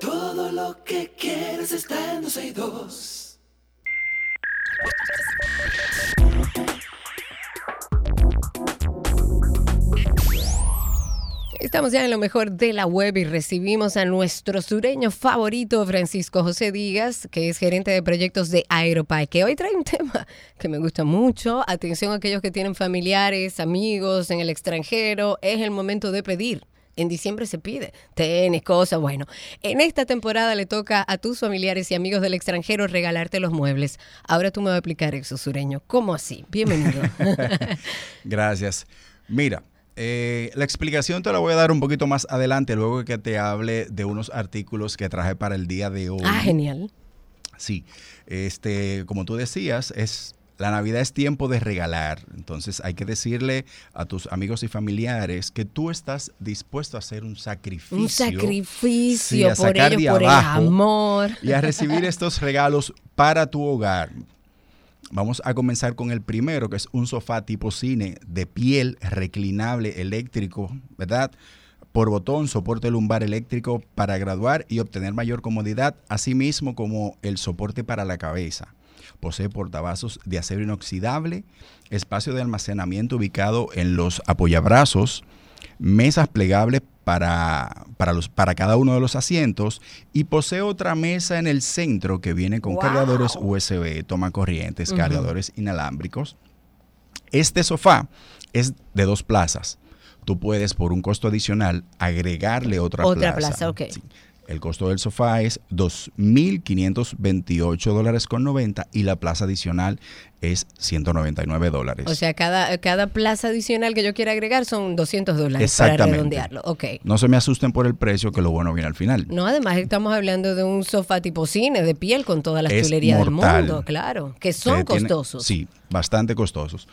Todo lo que quieres está en 12 y 2. Estamos ya en lo mejor de la web y recibimos a nuestro sureño favorito, Francisco José Díaz, que es gerente de proyectos de Aeropay, que hoy trae un tema que me gusta mucho. Atención a aquellos que tienen familiares, amigos en el extranjero. Es el momento de pedir. En diciembre se pide tenis, cosas. Bueno, en esta temporada le toca a tus familiares y amigos del extranjero regalarte los muebles. Ahora tú me vas a explicar eso, sureño. ¿Cómo así? Bienvenido. Gracias. Mira, eh, la explicación te la voy a dar un poquito más adelante, luego que te hable de unos artículos que traje para el día de hoy. ah, genial. Sí, este, como tú decías, es la Navidad es tiempo de regalar. Entonces hay que decirle a tus amigos y familiares que tú estás dispuesto a hacer un sacrificio. Un Sí, sacrificio a por sacar ellos, de por abajo el amor. y a recibir estos regalos para tu hogar. Vamos a comenzar con el primero, que es un sofá tipo cine de piel reclinable eléctrico, ¿verdad? Por botón, soporte lumbar eléctrico para graduar y obtener mayor comodidad, así mismo como el soporte para la cabeza. Posee portavasos de acero inoxidable, espacio de almacenamiento ubicado en los apoyabrazos, mesas plegables para, para, los, para cada uno de los asientos y posee otra mesa en el centro que viene con Wow. cargadores USB, toma corrientes, cargadores inalámbricos. Este sofá es de dos plazas. Tú puedes, por un costo adicional, agregarle otra, Otra plaza, ok. Sí. El costo del sofá es 2.528 dólares con 90 y la plaza adicional es 199 dólares. O sea, cada, cada plaza adicional que yo quiera agregar son 200 dólares para redondearlo. Ok. no se me asusten por el precio, que lo bueno viene al final. No, además estamos hablando de un sofá tipo cine, de piel, con toda la Es chulería del mortal. mundo, claro, que son tiene- costosos. sí, bastante costosos.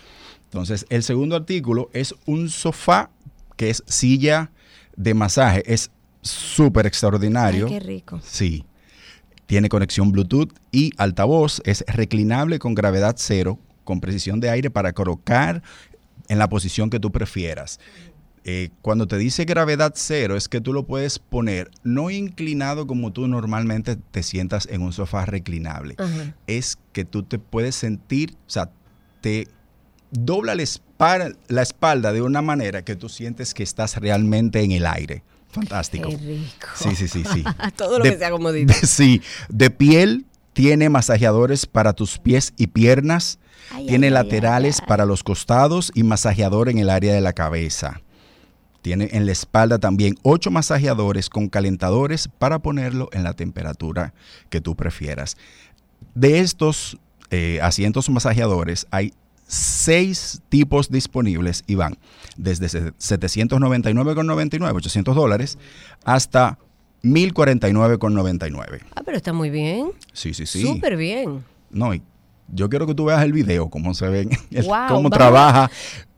Entonces, el segundo artículo es un sofá que es silla de masaje. Es súper Ay, extraordinario. qué rico. Sí. Tiene conexión Bluetooth y altavoz. Es reclinable con gravedad cero, con precisión de aire para colocar en la posición que tú prefieras. Eh, cuando te dice gravedad cero, es que tú lo puedes poner no inclinado como tú normalmente te sientas en un sofá reclinable. Es que tú te puedes sentir, o sea, te dobla la espalda de una manera que tú sientes que estás realmente en el aire. Fantástico. Qué rico. Sí, sí, sí, sí. Todo lo De- que sea comodito. de- sí, de piel tiene masajeadores para tus pies y piernas, Ay, tiene ay, laterales ay. para los costados y masajeador en el área de la cabeza. Tiene en la espalda también ocho masajeadores con calentadores para ponerlo en la temperatura que tú prefieras. De estos eh, asientos masajeadores hay seis tipos disponibles y van desde se- 799,99, 800 dólares, hasta 1049,99. Ah, pero está muy bien. Sí, sí, sí. Súper bien. No, y yo quiero que tú veas el video, cómo se ven, el- Wow, cómo vamos. trabaja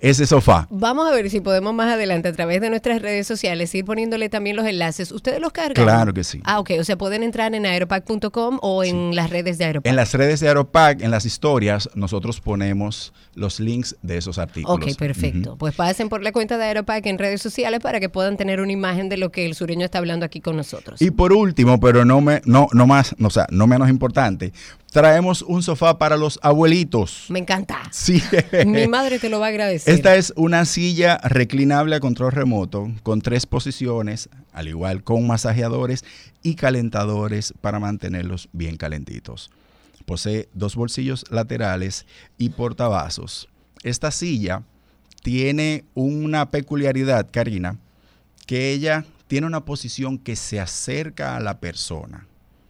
ese sofá. Vamos a ver si podemos más adelante a través de nuestras redes sociales ir poniéndole también los enlaces. ¿Ustedes los cargan? Claro que sí. Ah, ok. O sea, pueden entrar en aeropack.com o en las redes de Aeropack. En las redes de Aeropack, en las historias, nosotros ponemos los links de esos artículos. Ok, perfecto. Pues pasen por la cuenta de Aeropack en redes sociales para que puedan tener una imagen de lo que el sureño está hablando aquí con nosotros. Y por último, pero no me, no, no más, no, o sea, no menos importante, traemos un sofá para los abuelitos. Me encanta. Sí. Mi madre te lo va a agradecer. Esta es una silla reclinable a control remoto con tres posiciones, al igual con masajeadores y calentadores para mantenerlos bien calentitos. Posee dos bolsillos laterales y portavasos. Esta silla tiene una peculiaridad, Karina, que ella tiene una posición que se acerca a la persona.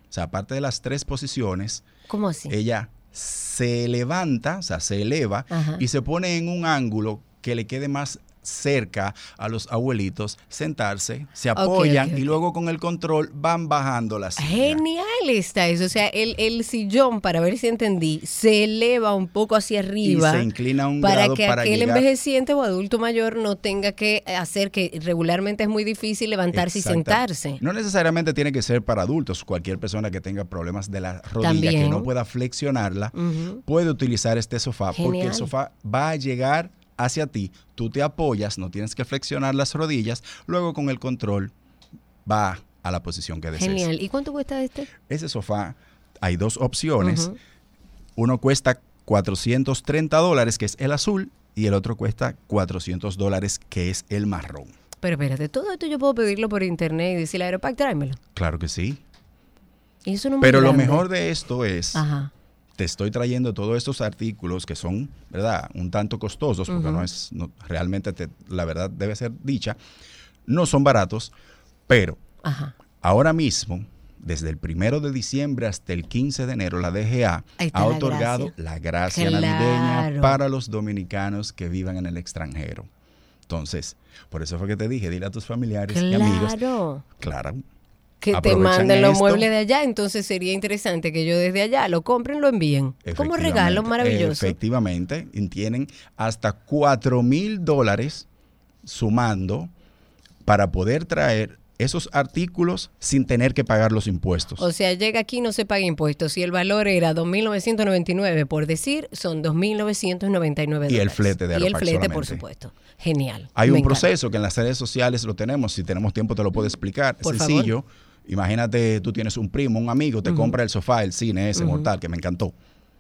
O sea, aparte de las tres posiciones, ¿Cómo así? ella se levanta, o sea, se eleva Ajá. y se pone en un ángulo que le quede más cerca a los abuelitos, sentarse, se apoyan y luego con el control van bajando la silla. Genial está eso. O sea, el, el sillón, para ver si entendí, se eleva un poco hacia arriba. Y se inclina un para grado que para aquel llegar- envejeciente o adulto mayor no tenga que hacer que regularmente es muy difícil levantarse y sentarse. No necesariamente tiene que ser para adultos. Cualquier persona que tenga problemas de la rodilla, También. que no pueda flexionarla, puede utilizar este sofá porque el sofá va a llegar hacia ti. Tú te apoyas, no tienes que flexionar las rodillas. Luego con el control va a la posición que desees. Genial. ¿Y cuánto cuesta este? Ese sofá, hay dos opciones. Uno cuesta 430 dólares, que es el azul, y el otro cuesta 400 dólares, que es el marrón. Pero espérate, todo esto yo puedo pedirlo por internet y decirle a Aeropack, tráemelo. Claro que sí. Eso no Pero lo mejor de esto es, Ajá. Te estoy trayendo todos estos artículos que son, ¿verdad? Un tanto costosos, porque no es, no- realmente te- la verdad debe ser dicha. No son baratos, pero Ajá. ahora mismo, desde el primero de diciembre hasta el 15 de enero, la DGA ha la otorgado gracia. la gracia Claro. navideña para los dominicanos que vivan en el extranjero. Entonces, por eso fue que te dije, dile a tus familiares y amigos, Claro. Que te manden los esto. muebles de allá, entonces sería interesante que yo desde allá lo compren, lo envíen. Como regalo maravilloso. Efectivamente, tienen hasta 4 mil dólares sumando para poder traer esos artículos sin tener que pagar los impuestos. O sea, llega aquí y no se paga impuestos. Si el valor era 2.999, por decir, son 2.999 Y el dólares. flete de Y el flete, por supuesto. Genial. Hay Me un encanta. proceso que en las redes sociales lo tenemos, si tenemos tiempo te lo puedo explicar. Por favor. Imagínate, tú tienes un primo, un amigo, te compra el sofá, el cine ese mortal que me encantó.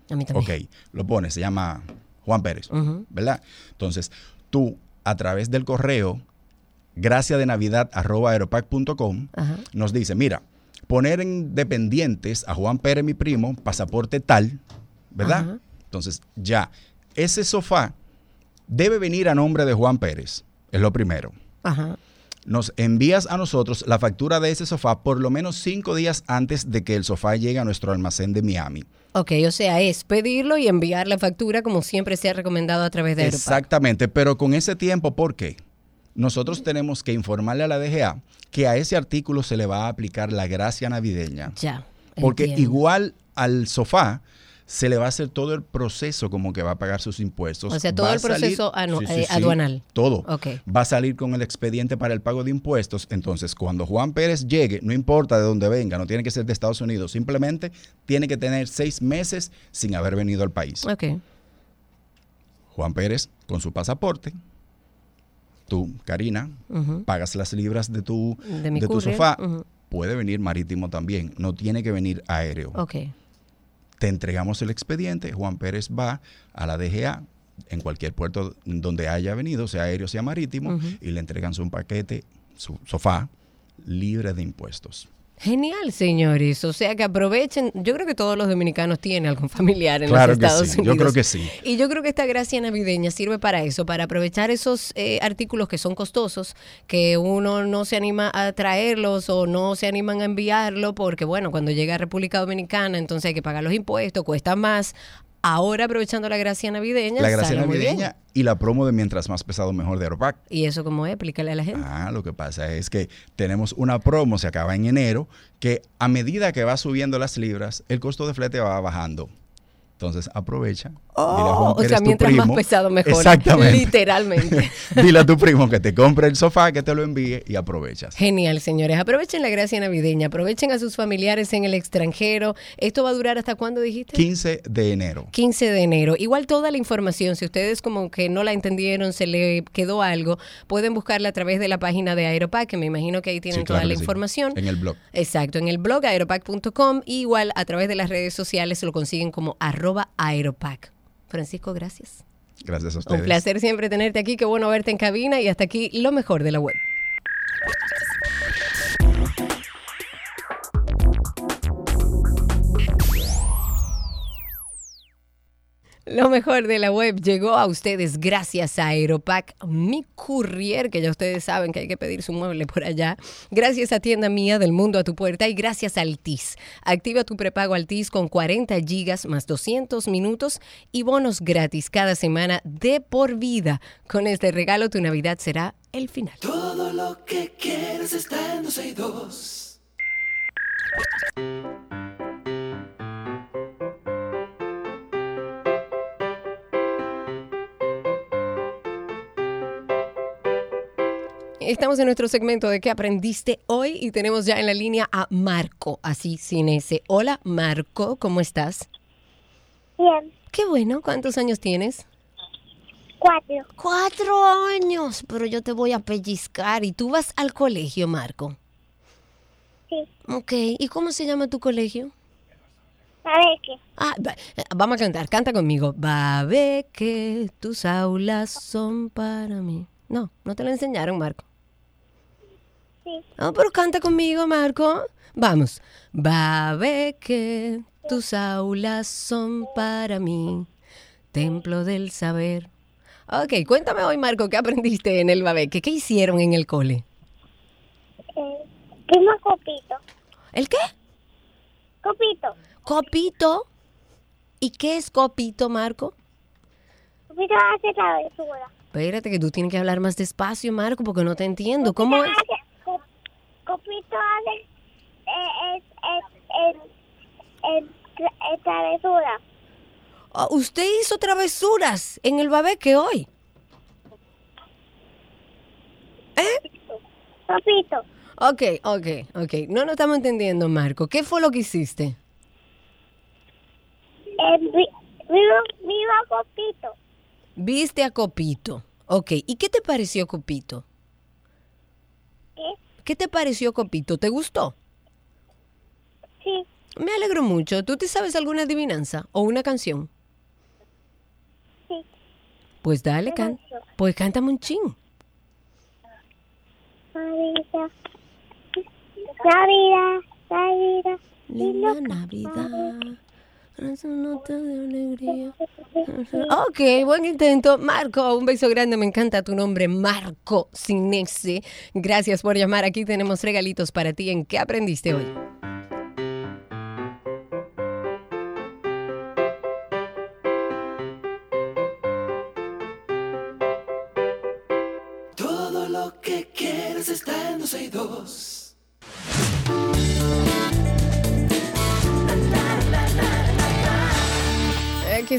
A mí también. Ok, lo pones, se llama Juan Pérez. ¿verdad? Entonces, tú a través del correo gracia de navidad nos dice, mira, poner en dependientes a Juan Pérez, mi primo, pasaporte tal, ¿verdad? Entonces, ya, ese sofá debe venir a nombre de Juan Pérez, es lo primero. Ajá. Nos envías a nosotros la factura de ese sofá por lo menos cinco días antes de que el sofá llegue a nuestro almacén de Miami. Ok, o sea, es pedirlo y enviar la factura como siempre se ha recomendado a través de. Exactamente, pero con ese tiempo, ¿por qué? Nosotros tenemos que informarle a la DGA que a ese artículo se le va a aplicar la gracia navideña. Ya. Porque entiendo. igual al sofá se le va a hacer todo el proceso como que va a pagar sus impuestos. O sea, todo Va el proceso anu- eh, aduanal. Todo. Ok. Va a salir con el expediente para el pago de impuestos. Entonces, cuando Juan Pérez llegue, no importa de dónde venga, no tiene que ser de Estados Unidos, simplemente tiene que tener seis meses sin haber venido al país. Ok. Juan Pérez con su pasaporte. Tú, Karina, pagas las libras de tu, De tu sofá. Puede venir marítimo también, no tiene que venir aéreo. Ok. Te entregamos el expediente, Juan Pérez va a la DGA en cualquier puerto donde haya venido, sea aéreo, sea marítimo, y le entregan su paquete, su sofá, libre de impuestos. Genial, señores. O sea que aprovechen. Yo creo que todos los dominicanos tienen algún familiar en Claro los que Estados sí, yo Unidos. creo que sí. Y yo creo que esta gracia navideña sirve para eso, para aprovechar esos eh, artículos que son costosos, que uno no se anima a traerlos o no se animan a enviarlo, porque bueno, cuando llega a República Dominicana, entonces hay que pagar los impuestos, cuesta más. Ahora aprovechando la gracia navideña, La gracia navideña y la promo de mientras más pesado mejor de Aeropack. Y eso como es, explícale a la gente. Ah, lo que pasa es que tenemos una promo, se acaba en enero, que a medida que va subiendo las libras, el costo de flete va bajando. Entonces aprovecha. Oh, dile a Juan que o sea, mientras más pesado mejor. Exactamente. Literalmente. dile a tu primo que te compre el sofá, que te lo envíe y aprovechas. Genial, señores. Aprovechen la gracia navideña, aprovechen a sus familiares en el extranjero. ¿Esto va a durar hasta cuándo dijiste? 15 de enero. 15 de enero. Igual toda la información, si ustedes como que no la entendieron, se le quedó algo, pueden buscarla a través de la página de Aeropack, que me imagino que ahí tienen Sí, toda la sí. información. En el blog. Exacto, en el blog aeropack.com, igual a través de las redes sociales lo consiguen como arroba aeropack. Francisco, gracias. Gracias a ustedes. Un placer siempre tenerte aquí, qué bueno verte en cabina y hasta aquí lo mejor de la web. Lo mejor de la web llegó a ustedes gracias a Aeropack, mi courier, que ya ustedes saben que hay que pedir su mueble por allá. Gracias a Tienda Mía del Mundo a tu puerta y gracias a Altis. Activa tu prepago Altis con 40 gigas más 200 minutos y bonos gratis cada semana de por vida. Con este regalo tu Navidad será el final. Todo lo que quieres está en 12 y 2. Estamos en nuestro segmento de qué aprendiste hoy y tenemos ya en la línea a Marco, así sin ese. Hola Marco, ¿cómo estás? Bien, Qué bueno, ¿cuántos años tienes? cuatro. Cuatro años, pero yo te voy a pellizcar. ¿Y tú vas al colegio, Marco? Sí. Ok, ¿y cómo se llama tu colegio? Qué. Ah, va- eh, vamos a cantar, canta conmigo. Va a ver que tus aulas son para mí. No, no te lo enseñaron, Marco. Sí. No, pero canta conmigo, Marco. Vamos. Ver que tus aulas son para mí. Templo del saber. Ok, cuéntame hoy, Marco, ¿qué aprendiste en el Babeque? ¿Qué hicieron en el cole? Eh, primo Copito. ¿El qué? Copito. Copito. ¿Y qué es copito, Marco? Copito hace travesura. Espérate que tú tienes que hablar más despacio, Marco, porque no te entiendo. ¿Cómo es? Copito hace eh, es, es, es, es tra- es travesura. Ah, usted hizo travesuras en el Babeque hoy. Copito. Ok, ok, ok. No, no estamos entendiendo, Marco. ¿Qué fue lo que hiciste? Eh, vi- vivo, vivo Copito. Viste a Copito. Ok, ¿y qué te pareció Copito? ¿Qué? ¿Qué te pareció Copito? ¿Te gustó? Sí. Me alegro mucho. ¿Tú te sabes alguna adivinanza o una canción? Sí. Pues dale, can. Pues cántame un chin. Navidad. Navidad. Navidad. Linda Navidad. Es una nota de alegría. Ok, buen intento. Marco, un beso grande. Me encanta tu nombre, Marco sin ese. Gracias por llamar. Aquí tenemos regalitos para ti. ¿En qué aprendiste hoy?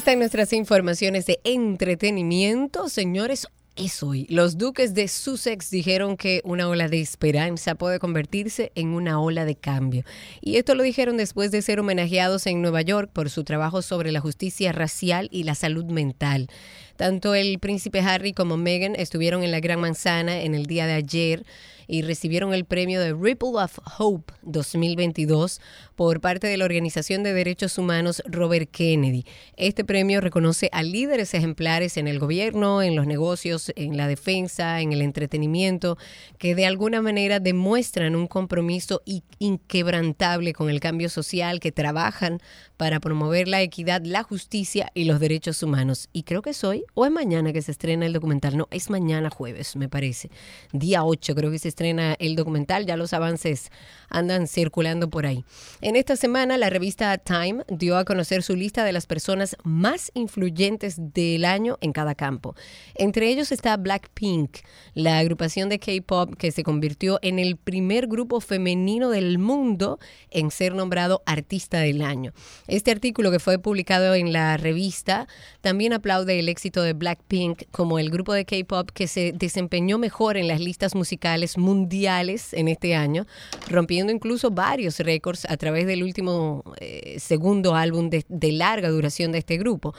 Están nuestras informaciones de entretenimiento. Señores, es hoy. Los duques de Sussex dijeron que una ola de esperanza puede convertirse en una ola de cambio. Y esto lo dijeron después de ser homenajeados en Nueva York por su trabajo sobre la justicia racial y la salud mental. Tanto el príncipe Harry como Meghan estuvieron en la Gran Manzana en el día de ayer y recibieron el premio de Ripple of Hope 2022 por parte de la Organización de Derechos Humanos Robert Kennedy. Este premio reconoce a líderes ejemplares en el gobierno, en los negocios, en la defensa, en el entretenimiento, que de alguna manera demuestran un compromiso inquebrantable con el cambio social, que trabajan para promover la equidad, la justicia y los derechos humanos. Y creo que soy hoy o es mañana que se estrena el documental. No, es mañana jueves, me parece. Día 8 creo que se estrena el documental. Ya los avances andan circulando por ahí. En esta semana la revista Time dio a conocer su lista de las personas más influyentes del año en cada campo. Entre ellos está Blackpink, la agrupación de K-Pop que se convirtió en el primer grupo femenino del mundo en ser nombrado artista del año. Este artículo que fue publicado en la revista también aplaude el éxito de Blackpink como el grupo de K-Pop que se desempeñó mejor en las listas musicales mundiales en este año, rompiendo incluso varios récords a través del último eh, segundo álbum de, de larga duración de este grupo.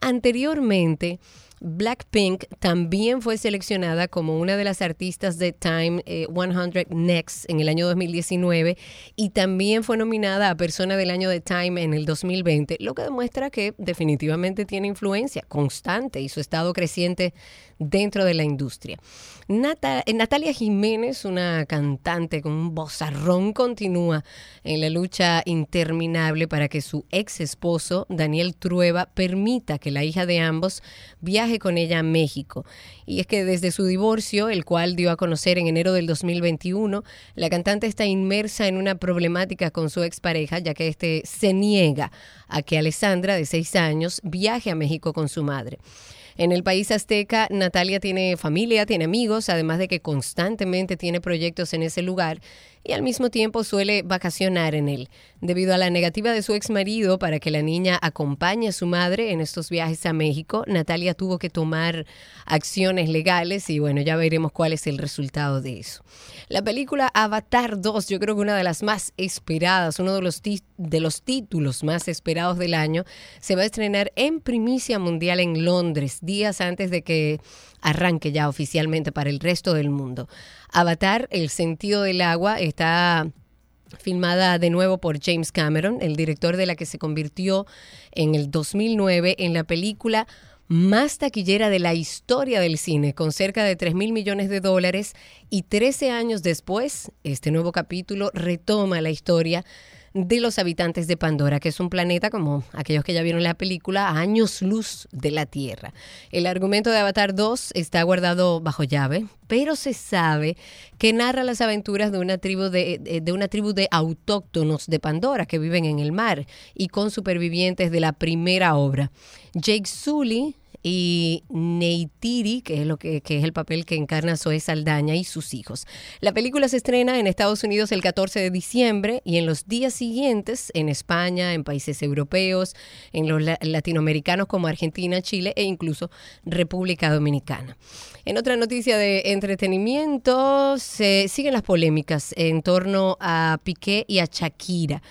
Anteriormente, Blackpink también fue seleccionada como una de las artistas de Time 100 eh, Next en el año 2019 y también fue nominada a Persona del Año de Time en el 2020, lo que demuestra que definitivamente tiene influencia constante y su estado creciente dentro de la industria. Eh, Natalia Jiménez, una cantante con un bozarrón, continúa en la lucha interminable para que su ex esposo, Daniel Trueba, permita que la hija de ambos viaje con ella a México. Y es que desde su divorcio, el cual dio a conocer en enero del 2021, la cantante está inmersa en una problemática con su expareja, ya que este se niega a que Alessandra, de seis años, viaje a México con su madre. En el país azteca, Natalia tiene familia, tiene amigos, además de que constantemente tiene proyectos en ese lugar y al mismo tiempo suele vacacionar en él. Debido a la negativa de su ex marido para que la niña acompañe a su madre en estos viajes a México, Natalia tuvo que tomar acciones legales y bueno, ya veremos cuál es el resultado de eso. La película Avatar 2, yo creo que una de las más esperadas, uno de los, de los títulos más esperados del año, se va a estrenar en primicia mundial en Londres, días antes de que arranque ya oficialmente para el resto del mundo. Avatar, El sentido del agua, está filmada de nuevo por James Cameron, el director de la que se convirtió en el 2009 en la película más taquillera de la historia del cine, con cerca de 3 mil millones de dólares, y 13 años después, este nuevo capítulo retoma la historia de los habitantes de Pandora, que es un planeta, como aquellos que ya vieron la película, a años luz de la Tierra. El argumento de Avatar 2 está guardado bajo llave, pero se sabe que narra las aventuras de una tribu de, de, una tribu de autóctonos de Pandora que viven en el mar y con supervivientes de la primera obra. Jake Sully y Neytiri, que es, lo que, es el papel que encarna Zoe Saldaña y sus hijos. La película se estrena en Estados Unidos el 14 de diciembre y en los días siguientes en España, en países europeos, en los latinoamericanos como Argentina, Chile e incluso República Dominicana. En otra noticia de entretenimiento, se siguen las polémicas en torno a Piqué y a Shakira.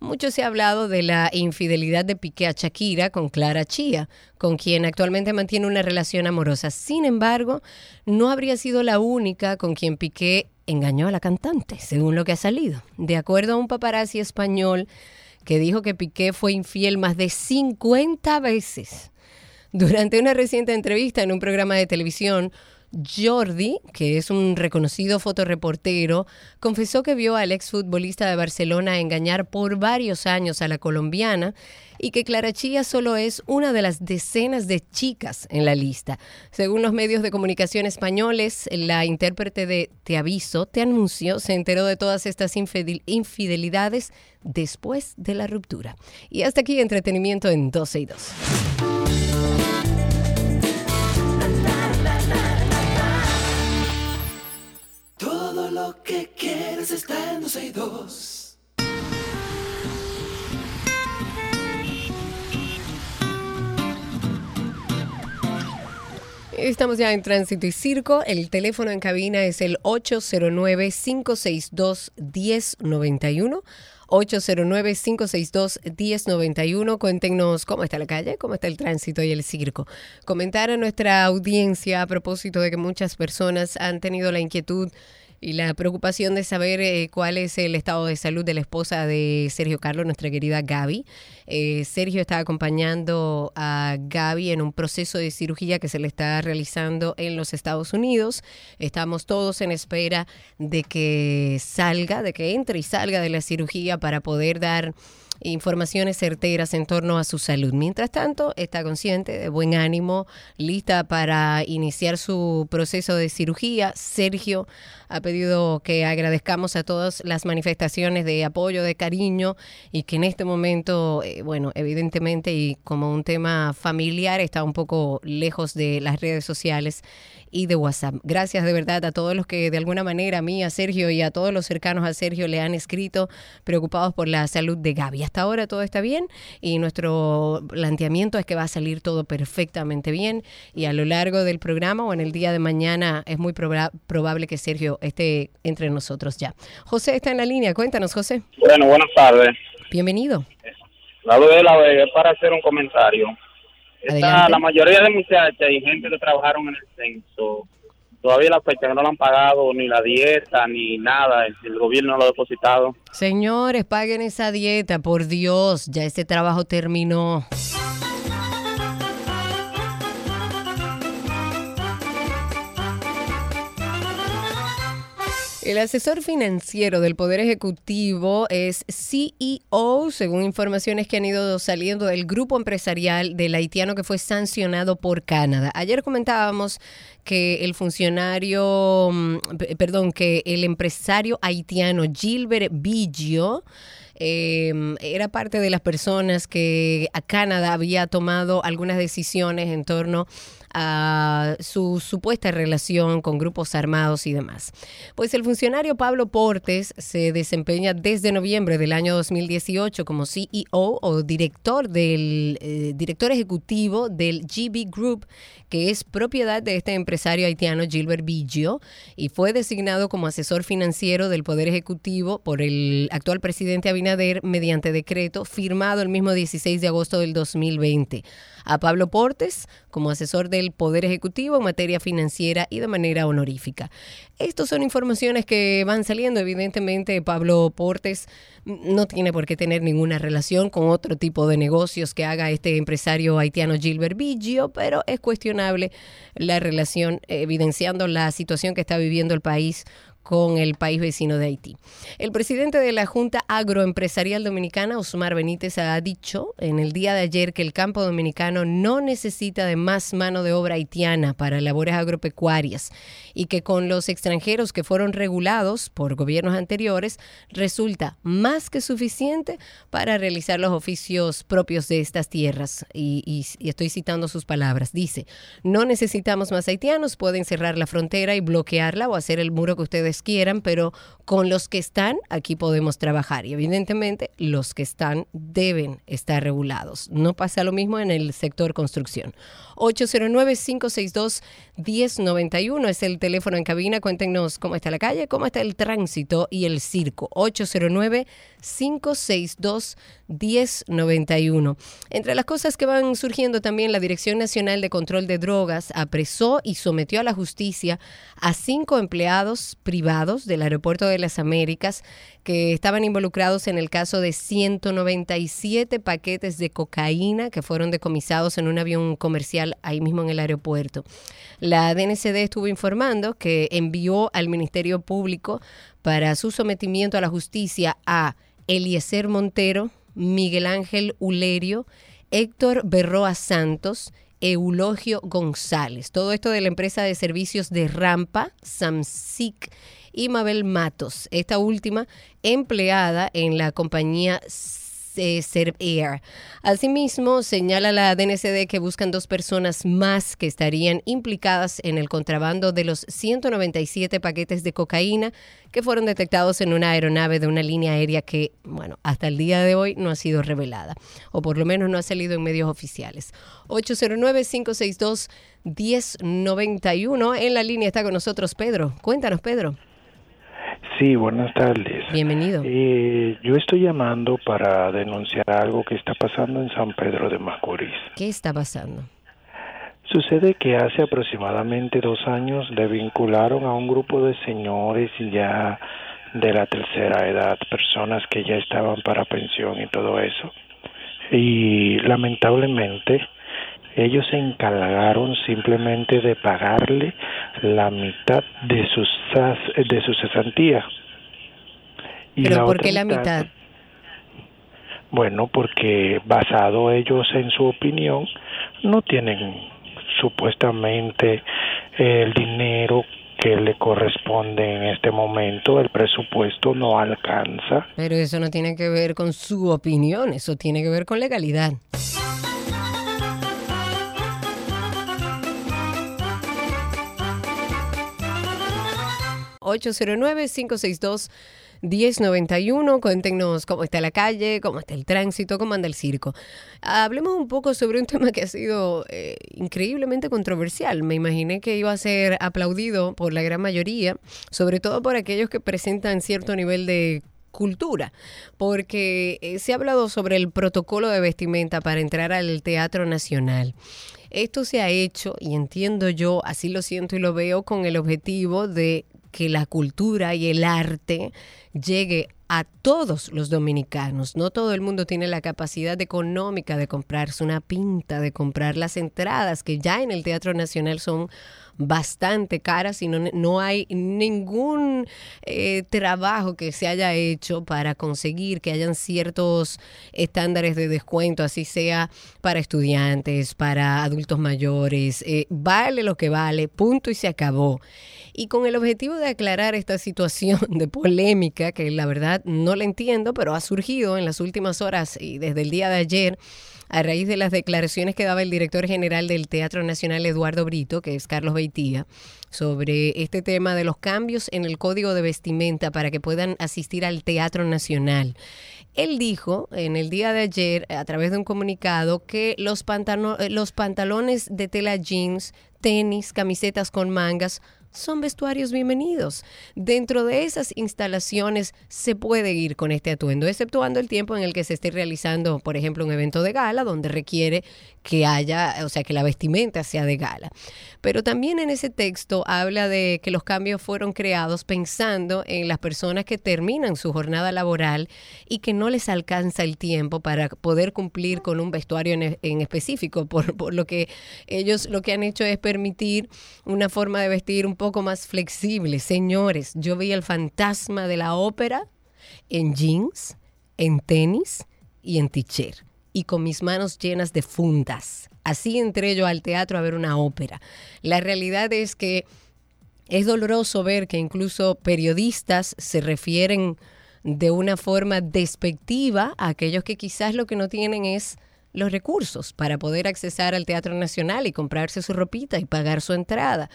Mucho se ha hablado de la infidelidad de Piqué a Shakira con Clara Chía, con quien actualmente mantiene una relación amorosa. Sin embargo, no habría sido la única con quien Piqué engañó a la cantante, según lo que ha salido. De acuerdo a un paparazzi español que dijo que Piqué fue infiel más de 50 veces. Durante una reciente entrevista en un programa de televisión, Jordi, que es un reconocido fotoreportero, confesó que vio al exfutbolista de Barcelona engañar por varios años a la colombiana y que Clara Chía solo es una de las decenas de chicas en la lista. Según los medios de comunicación españoles, la intérprete de Te aviso, te anuncio, se enteró de todas estas infidelidades después de la ruptura. Y hasta aquí entretenimiento en 12 y 2. Lo que quieres está en 12 y 2. Estamos ya en Tránsito y Circo. El teléfono en cabina es el 809-562-1091. 809-562-1091. Cuéntenos cómo está la calle, cómo está el tránsito y el circo. Comentar a nuestra audiencia a propósito de que muchas personas han tenido la inquietud y la preocupación de saber eh, cuál es el estado de salud de la esposa de Sergio Carlos, nuestra querida Gaby. Eh, Sergio está acompañando a Gaby en un proceso de cirugía que se le está realizando en los Estados Unidos. Estamos todos en espera de que salga, de que entre y salga de la cirugía para poder dar informaciones certeras en torno a su salud. Mientras tanto, está consciente, de buen ánimo, lista para iniciar su proceso de cirugía. Sergio ha pedido que agradezcamos a todas las manifestaciones de apoyo, de cariño y que en este momento, eh, bueno, evidentemente y como un tema familiar está un poco lejos de las redes sociales y de WhatsApp. Gracias de verdad a todos los que de alguna manera a mí, a Sergio y a todos los cercanos a Sergio le han escrito preocupados por la salud de Gaby. Hasta ahora todo está bien y nuestro planteamiento es que va a salir todo perfectamente bien y a lo largo del programa o en el día de mañana es muy probable que Sergio esté entre nosotros ya. José está en la línea, cuéntanos José. Bueno, buenas tardes. Bienvenido. La de la Vega para hacer un comentario la mayoría de muchachas y gente que trabajaron en el censo, todavía la fecha que no lo han pagado ni la dieta ni nada, el, gobierno no lo ha depositado. Señores, paguen esa dieta, por Dios, ya ese trabajo terminó. El asesor financiero del Poder Ejecutivo es CEO, según informaciones que han ido saliendo del grupo empresarial del haitiano que fue sancionado por Canadá. Ayer comentábamos que el funcionario, mm, perdón, que el empresario haitiano Gilbert Biggio em, era parte de las personas que a Canadá había tomado algunas decisiones en torno a a su supuesta relación con grupos armados y demás. Pues el funcionario Pablo Portes se desempeña desde noviembre del año 2018 como CEO o director del eh, director ejecutivo del GB Group, que es propiedad de este empresario haitiano Gilbert Biggio y fue designado como asesor financiero del Poder Ejecutivo por el actual presidente Abinader mediante decreto firmado el mismo 16 de agosto del 2020 a Pablo Portes como asesor del Poder Ejecutivo en materia financiera y de manera honorífica. Estas son informaciones que van saliendo. Evidentemente, Pablo Portes no tiene por qué tener ninguna relación con otro tipo de negocios que haga este empresario haitiano Gilbert Biggio, pero es cuestionable la relación, evidenciando la situación que está viviendo el país con el país vecino de Haití. El presidente de la Junta Agroempresarial Dominicana, Osmar Benítez, ha dicho en el día de ayer que el campo dominicano no necesita de más mano de obra haitiana para labores agropecuarias y que con los extranjeros que fueron regulados por gobiernos anteriores resulta más que suficiente para realizar los oficios propios de estas tierras. Y, estoy citando sus palabras. Dice, no necesitamos más haitianos, pueden cerrar la frontera y bloquearla o hacer el muro que ustedes quieran, pero con los que están aquí podemos trabajar. Y evidentemente los que están deben estar regulados. No pasa lo mismo en el sector construcción. 809-562-1091 es el teléfono en cabina. Cuéntenos cómo está la calle, cómo está el tránsito y el circo. 809-562-1091. Entre las cosas que van surgiendo también, la Dirección Nacional de Control de Drogas apresó y sometió a la justicia a cinco empleados privados del Aeropuerto de las Américas que estaban involucrados en el caso de 197 paquetes de cocaína que fueron decomisados en un avión comercial ahí mismo en el aeropuerto. La DNCD estuvo informando que envió al Ministerio Público para su sometimiento a la justicia a Eliezer Montero, Miguel Ángel Ulerio, Héctor Berroa Santos, Eulogio González. Todo esto de la empresa de servicios de Rampa, Samsic y Mabel Matos, esta última empleada en la compañía Air. Asimismo, señala la DNCD que buscan dos personas más que estarían implicadas en el contrabando de los 197 paquetes de cocaína que fueron detectados en una aeronave de una línea aérea que, bueno, hasta el día de hoy no ha sido revelada, o por lo menos no ha salido en medios oficiales. 809-562-1091. En la línea está con nosotros Pedro. Cuéntanos, Pedro. Sí, buenas tardes. Bienvenido. Eh, yo estoy llamando para denunciar algo que está pasando en San Pedro de Macorís. ¿Qué está pasando? Sucede que hace aproximadamente dos años le vincularon a un grupo de señores ya de la tercera edad, personas que ya estaban para pensión y todo eso. Y lamentablemente ellos se encargaron simplemente de pagarle la mitad de sus de su cesantía. ¿Pero por qué la mitad? Bueno, porque basado ellos en su opinión, no tienen supuestamente el dinero que le corresponde en este momento, el presupuesto no alcanza. Pero eso no tiene que ver con su opinión, eso tiene que ver con legalidad. 809-562-1091. Cuéntenos cómo está la calle, cómo está el tránsito, cómo anda el circo. Hablemos un poco sobre un tema que ha sido eh, increíblemente controversial. Me imaginé que iba a ser aplaudido por la gran mayoría, sobre todo por aquellos que presentan cierto nivel de cultura, porque eh, se ha hablado sobre el protocolo de vestimenta para entrar al Teatro Nacional. Esto se ha hecho, y entiendo yo, así lo siento y lo veo, con el objetivo de que la cultura y el arte llegue a todos los dominicanos. No todo el mundo tiene la capacidad económica de comprarse una pinta, de comprar las entradas, que ya en el Teatro Nacional son bastante caras y no, hay ningún eh, trabajo que se haya hecho para conseguir que hayan ciertos estándares de descuento, así sea para estudiantes, para adultos mayores. Eh, vale lo que vale, punto y se acabó. Y con el objetivo de aclarar esta situación de polémica, que la verdad no la entiendo, pero ha surgido en las últimas horas y desde el día de ayer, a raíz de las declaraciones que daba el director general del Teatro Nacional, Eduardo Brito, que es Carlos Beitía, sobre este tema de los cambios en el código de vestimenta para que puedan asistir al Teatro Nacional. Él dijo en el día de ayer, a través de un comunicado, que los, los pantalones de tela jeans, tenis, camisetas con mangas, son vestuarios bienvenidos. Dentro de esas instalaciones se puede ir con este atuendo, exceptuando el tiempo en el que se esté realizando, por ejemplo, un evento de gala donde requiere que haya, o sea, que la vestimenta sea de gala. Pero también en ese texto habla de que los cambios fueron creados pensando en las personas que terminan su jornada laboral y que no les alcanza el tiempo para poder cumplir con un vestuario en, específico, por, por, lo que ellos lo que han hecho es permitir una forma de vestir un poco más flexible. Señores, yo vi el fantasma de la ópera en jeans, en tenis y en t-shirt y con mis manos llenas de fundas. Así entré yo al teatro a ver una ópera. La realidad es que es doloroso ver que incluso periodistas se refieren de una forma despectiva a aquellos que quizás lo que no tienen es los recursos para poder accesar al Teatro Nacional y comprarse su ropita y pagar su entrada.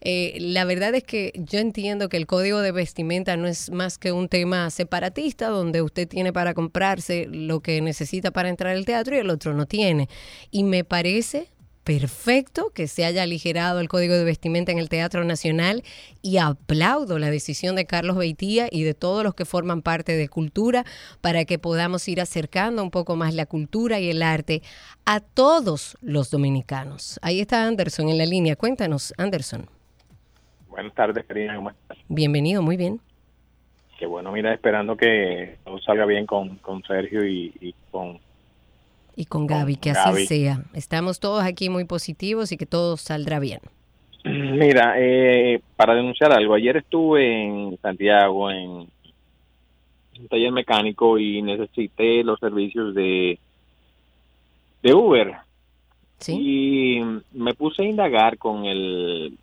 Eh, la verdad es que yo entiendo que el código de vestimenta no es más que un tema separatista donde usted tiene para comprarse lo que necesita para entrar al teatro y el otro no tiene. Y me parece perfecto que se haya aligerado el código de vestimenta en el Teatro Nacional y aplaudo la decisión de Carlos Beitía y de todos los que forman parte de cultura para que podamos ir acercando un poco más la cultura y el arte a todos los dominicanos. Ahí está Anderson en la línea. Cuéntanos, Anderson. Buenas tardes, Karina. ¿Cómo estás? Bienvenido, muy bien. Qué bueno, mira, esperando que todo salga bien con, con Sergio y con y con Gaby, que así sea. Estamos todos aquí muy positivos y que todo saldrá bien. Mira, eh, para denunciar algo, ayer estuve en Santiago en un taller mecánico y necesité los servicios de, de Uber. ¿Sí? Y me puse a indagar con el,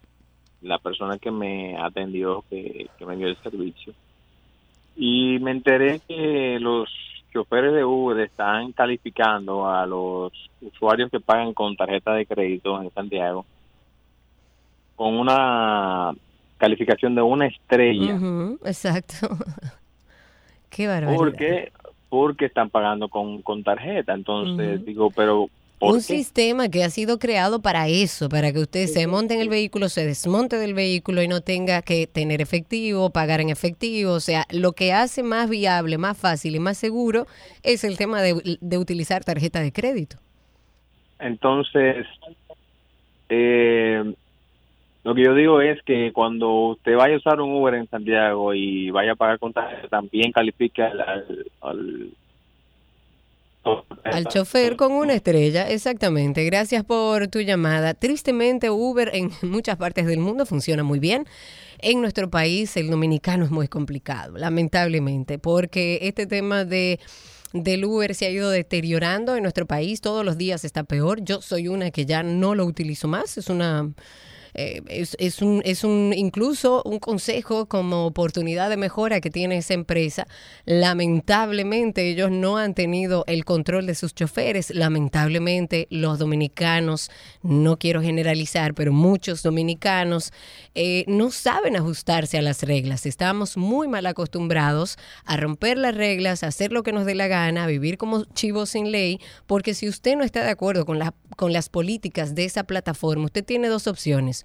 la persona que me atendió, que, que me dio el servicio. Y me enteré que los choferes de Uber están calificando a los usuarios que pagan con tarjeta de crédito en Santiago con una calificación de una estrella. exacto. Qué barbaridad. Porque, porque están pagando con, con tarjeta. Entonces, digo, pero un sistema que ha sido creado para eso, para que usted se monte en el vehículo, se desmonte del vehículo y no tenga que tener efectivo, pagar en efectivo. O sea, lo que hace más viable, más fácil y más seguro es el tema de, utilizar tarjeta de crédito. Entonces, eh, lo que yo digo es que cuando usted vaya a usar un Uber en Santiago y vaya a pagar con tarjeta, también califique al al chofer con una estrella, exactamente. Gracias por tu llamada. Tristemente, Uber en muchas partes del mundo funciona muy bien. En nuestro país, el dominicano es muy complicado, lamentablemente, porque este tema de del Uber se ha ido deteriorando en nuestro país. Todos los días está peor. Yo soy una que ya no lo utilizo más. Es una eh, es, es, un, es un incluso un consejo como oportunidad de mejora que tiene esa empresa. Lamentablemente ellos no han tenido el control de sus choferes. Lamentablemente los dominicanos, no quiero generalizar, pero muchos dominicanos eh, no saben ajustarse a las reglas. Estamos muy mal acostumbrados a romper las reglas, a hacer lo que nos dé la gana, a vivir como chivos sin ley, porque si usted no está de acuerdo con, la, con las políticas de esa plataforma, usted tiene dos opciones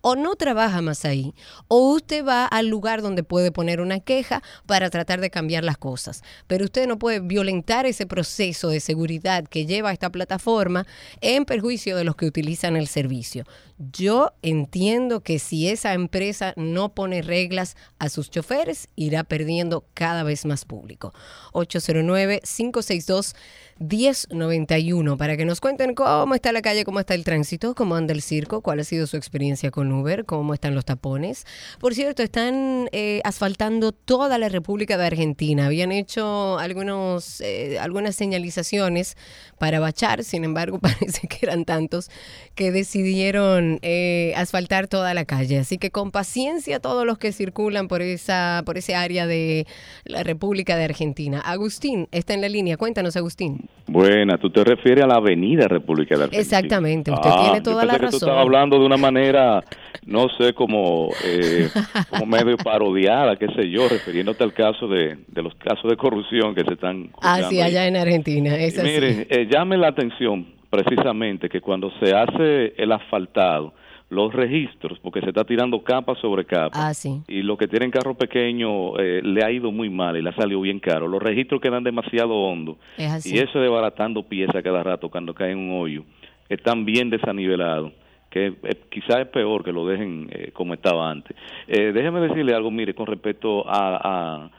o no trabaja más ahí, o usted va al lugar donde puede poner una queja para tratar de cambiar las cosas. Pero usted no puede violentar ese proceso de seguridad que lleva esta plataforma en perjuicio de los que utilizan el servicio. Yo entiendo que si esa empresa no pone reglas a sus choferes, irá perdiendo cada vez más público. 809 562 1091 para que nos cuenten cómo está la calle, cómo está el tránsito, cómo anda el circo, cuál ha sido su experiencia con Uber, cómo están los tapones. Por cierto, están eh, asfaltando toda la República de Argentina. Habían hecho algunos, eh, algunas señalizaciones para bachar, sin embargo, parece que eran tantos que decidieron eh, asfaltar toda la calle. Así que con paciencia todos los que circulan por esa, por ese área de la República de Argentina. Agustín está en la línea. Cuéntanos, Agustín. Buena, tú te refieres a la Avenida República de Argentina. Exactamente, usted ah, tiene toda la razón. Que tú estabas hablando de una manera, no sé, como, eh, como medio parodiada, qué sé yo, refiriéndote al caso de, de los casos de corrupción que se están. Ah, sí, allá en Argentina. Es Mire, eh, llame la atención precisamente que cuando se hace el asfaltado, los registros, porque se está tirando capa sobre capa. Ah, sí. Y lo que tienen carro pequeño eh, le ha ido muy mal y le ha salido bien caro. Los registros quedan demasiado hondos. Y eso de baratando piezas cada rato cuando cae en un hoyo. Están bien desanivelados que eh, quizás es peor que lo dejen eh, como estaba antes. déjeme decirle algo, mire, con respecto a,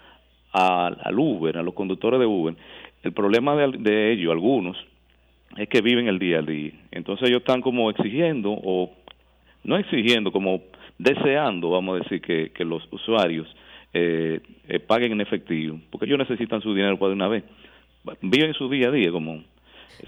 a, al Uber, a los conductores de Uber, el problema de, de ellos, algunos, es que viven el día a día. Entonces ellos están como exigiendo o no exigiendo, como deseando, vamos a decir, que, que los usuarios eh, eh, paguen en efectivo, porque ellos necesitan su dinero para de una vez. Viven su día a día como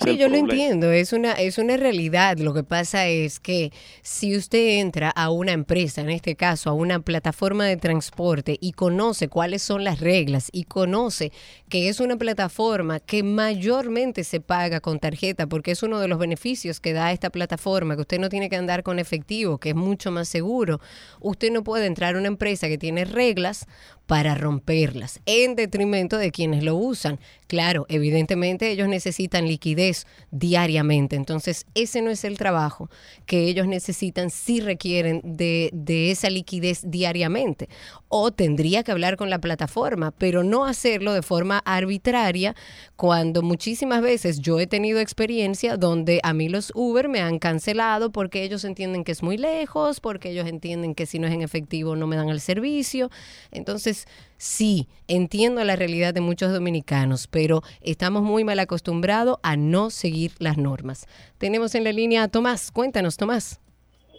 Sí, yo lo entiendo, es una, es una realidad. Lo que pasa es que si usted entra a una empresa, en este caso a una plataforma de transporte, y conoce cuáles son las reglas y conoce que es una plataforma que mayormente se paga con tarjeta, porque es uno de los beneficios que da esta plataforma, que usted no tiene que andar con efectivo, que es mucho más seguro. Usted no puede entrar a una empresa que tiene reglas para romperlas, en detrimento de quienes lo usan. Claro, evidentemente ellos necesitan liquidez diariamente, entonces ese no es el trabajo que ellos necesitan si requieren de, de esa liquidez diariamente. O tendría que hablar con la plataforma, pero no hacerlo de forma arbitraria cuando muchísimas veces yo he tenido experiencia donde a mí los Uber me han cancelado porque ellos entienden que es muy lejos, porque ellos entienden que si no es en efectivo no me dan el servicio. Entonces, sí, entiendo la realidad de muchos dominicanos, pero estamos muy mal acostumbrados a no seguir las normas. Tenemos en la línea a Tomás. Cuéntanos, Tomás.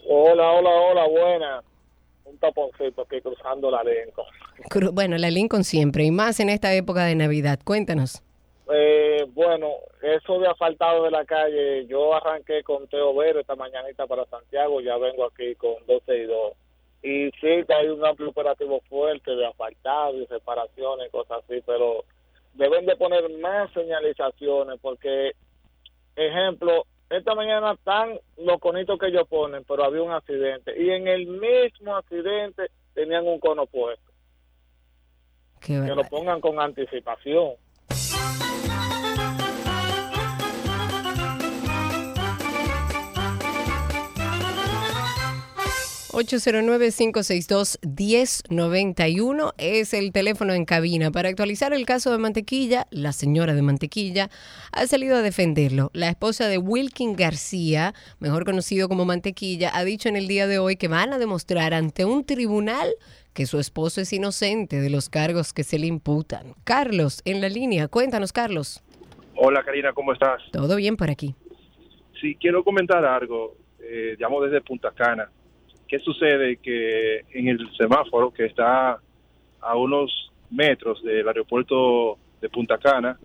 Hola, hola, hola, buena. Un taponcito aquí cruzando la Lincoln. bueno, la Lincoln siempre, y más en esta época de Navidad. Cuéntanos. Eh, bueno, eso de asfaltado de la calle, yo arranqué con Teo Vero esta mañanita para Santiago, ya vengo aquí con 12 y 2 y sí que hay un amplio operativo fuerte de asfaltado y separaciones y cosas así, pero deben de poner más señalizaciones porque, ejemplo, esta mañana están los conitos que ellos ponen, pero había un accidente y en el mismo accidente tenían un cono puesto. que lo pongan con anticipación. 809-562-1091 es el teléfono en cabina. Para actualizar el caso de Mantequilla, la señora de Mantequilla ha salido a defenderlo. La esposa de Wilkin García, mejor conocido como Mantequilla, ha dicho en el día de hoy que van a demostrar ante un tribunal que su esposo es inocente de los cargos que se le imputan. Carlos, en la línea. Cuéntanos, Carlos. Hola, Karina, ¿cómo estás? Todo bien por aquí. Sí, quiero comentar algo. Eh, llamo desde Punta Cana. ¿Qué sucede? Que en el semáforo que está a unos metros del aeropuerto de Punta Cana,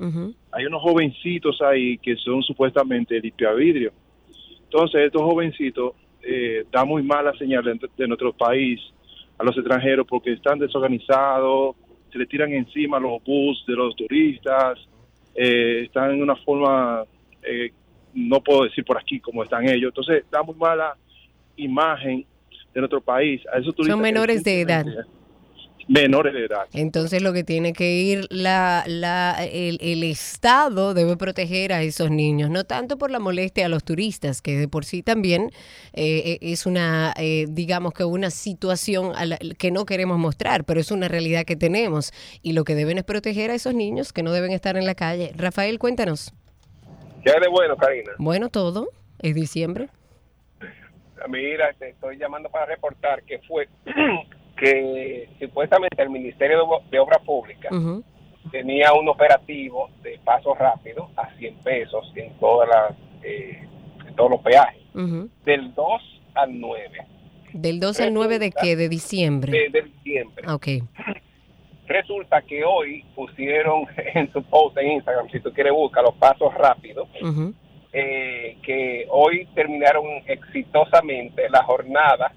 hay unos jovencitos ahí que son supuestamente vidrio. Entonces, estos jovencitos eh, dan muy mala señal de, nuestro país a los extranjeros porque están desorganizados, se le tiran encima los bus de los turistas, eh, están en una forma, eh, no puedo decir por aquí cómo están ellos, entonces da muy mala imagen de nuestro país. A esos Son menores de edad menores de edad. Entonces lo que tiene que ir la, la, el, Estado debe proteger a esos niños, no tanto por la molestia a los turistas, que de por sí también eh, eh, es una, eh, digamos que una situación que no queremos mostrar, pero es una realidad que tenemos y lo que deben es proteger a esos niños que no deben estar en la calle. Rafael, cuéntanos. ¿Qué de bueno, Karina? Bueno, todo. Es diciembre. Mira, te estoy llamando para reportar que fue que supuestamente el Ministerio de, Obras Públicas tenía un operativo de paso rápido a 100 pesos en todas las eh, todos los peajes. Del 2 al 9 del 2 al 9 de qué de diciembre de, diciembre. Ok. Resulta que hoy pusieron en su post en Instagram si tú quieres buscar los pasos rápidos eh, que hoy terminaron exitosamente la jornada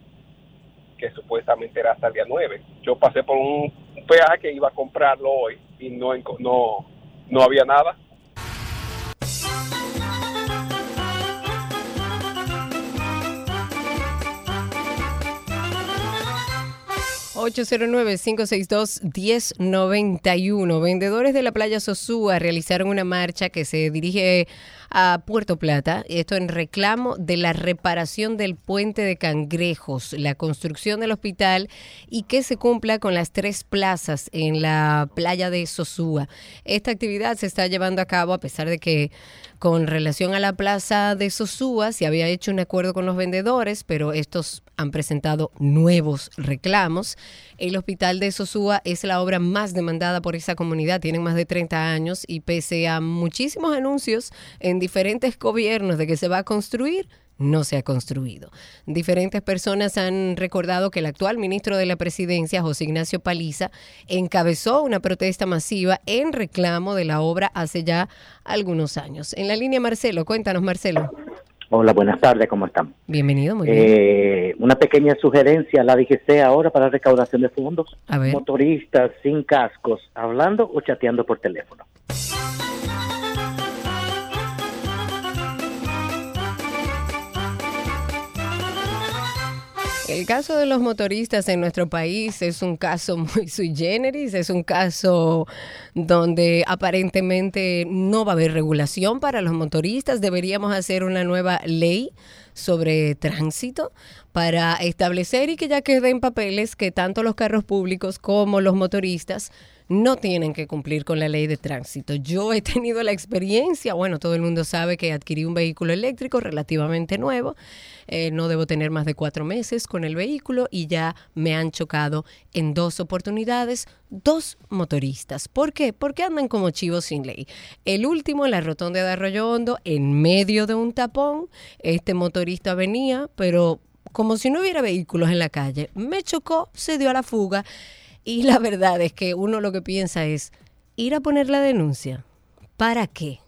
que supuestamente era hasta el día 9. Yo pasé por un peaje que iba a comprarlo hoy y no, no, no había nada. 809-562-1091. Vendedores de la playa Sosúa realizaron una marcha que se dirige a Puerto Plata, esto en reclamo de la reparación del puente de Cangrejos, la construcción del hospital y que se cumpla con las tres plazas en la playa de Sosúa. Esta actividad se está llevando a cabo a pesar de que con relación a la plaza de Sosúa se había hecho un acuerdo con los vendedores, pero estos han presentado nuevos reclamos. El hospital de Sosúa es la obra más demandada por esa comunidad, tienen más de 30 años y pese a muchísimos anuncios en diferentes gobiernos de que se va a construir, no se ha construido. Diferentes personas han recordado que el actual ministro de la presidencia, José Ignacio Paliza, encabezó una protesta masiva en reclamo de la obra hace ya algunos años. En la línea, Marcelo, cuéntanos, Marcelo. Hola, buenas tardes, ¿cómo están? Bienvenido, muy bien. Eh, una pequeña sugerencia, la DGC ahora para recaudación de fondos. A ver. Motoristas sin cascos, hablando o chateando por teléfono. El caso de los motoristas en nuestro país es un caso muy sui generis, es un caso donde aparentemente no va a haber regulación para los motoristas. Deberíamos hacer una nueva ley sobre tránsito para establecer y que ya queden papeles que tanto los carros públicos como los motoristas no tienen que cumplir con la ley de tránsito. Yo he tenido la experiencia, bueno, todo el mundo sabe que adquirí un vehículo eléctrico relativamente nuevo, eh, no debo tener más de cuatro meses con el vehículo y ya me han chocado en dos oportunidades dos motoristas. ¿Por qué? Porque andan como chivos sin ley. El último en la rotonda de Arroyo Hondo, en medio de un tapón, este motorista venía, pero como si no hubiera vehículos en la calle, me chocó, se dio a la fuga y la verdad es que uno lo que piensa es ir a poner la denuncia. ¿Para qué?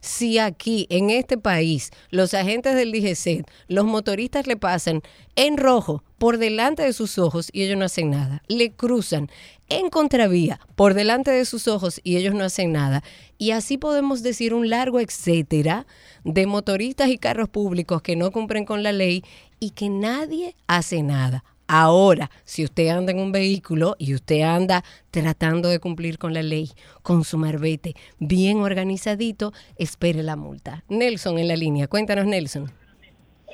Si aquí, en este país, los agentes del DGC, los motoristas le pasan en rojo por delante de sus ojos y ellos no hacen nada, le cruzan en contravía por delante de sus ojos y ellos no hacen nada. Y así podemos decir un largo etcétera de motoristas y carros públicos que no cumplen con la ley y que nadie hace nada. Ahora, si usted anda en un vehículo y usted anda tratando de cumplir con la ley, con su marbete bien organizadito, espere la multa. Nelson en la línea. Cuéntanos, Nelson.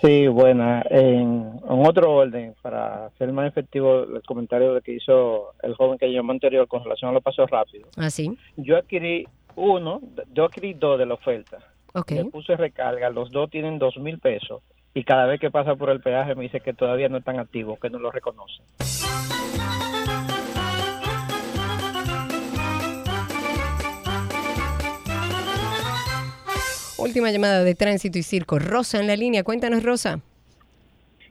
Sí, buena. En, otro orden, para hacer más efectivo el comentario que hizo el joven que llamó anterior con relación a los pasos rápidos. ¿Ah, sí? Yo adquirí uno, yo adquirí dos de la oferta. Ok. Le puse recarga, los dos tienen dos mil pesos y cada vez que pasa por el peaje me dice que todavía no están activos, que no lo reconocen. Última llamada de tránsito y circo. Rosa en la línea. Cuéntanos, Rosa.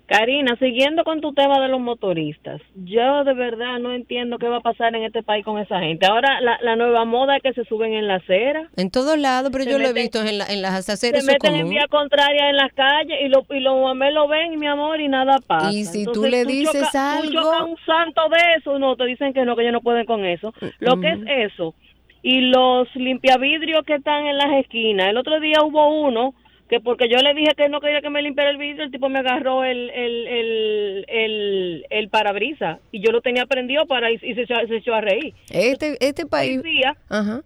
Karina, siguiendo con tu tema de los motoristas, yo de verdad no entiendo qué va a pasar en este país con esa gente. Ahora la, nueva moda es que se suben en la acera. En todos lados, pero yo lo he visto en, en las aceras. Se meten en vía contraria en las calles y, lo, y los mamés lo ven, mi amor, y nada pasa. Y si tú le dices algo... Tú un santo de eso, no, te dicen que no, que ellos no pueden con eso. Lo que es eso, y los limpiavidrios que están en las esquinas. El otro día hubo uno que porque yo le dije que no quería que me limpiara el vidrio, el tipo me agarró el, el, el, el, el parabrisa y yo lo tenía prendido para y, se, se, echó a reír. Este, este país... Ajá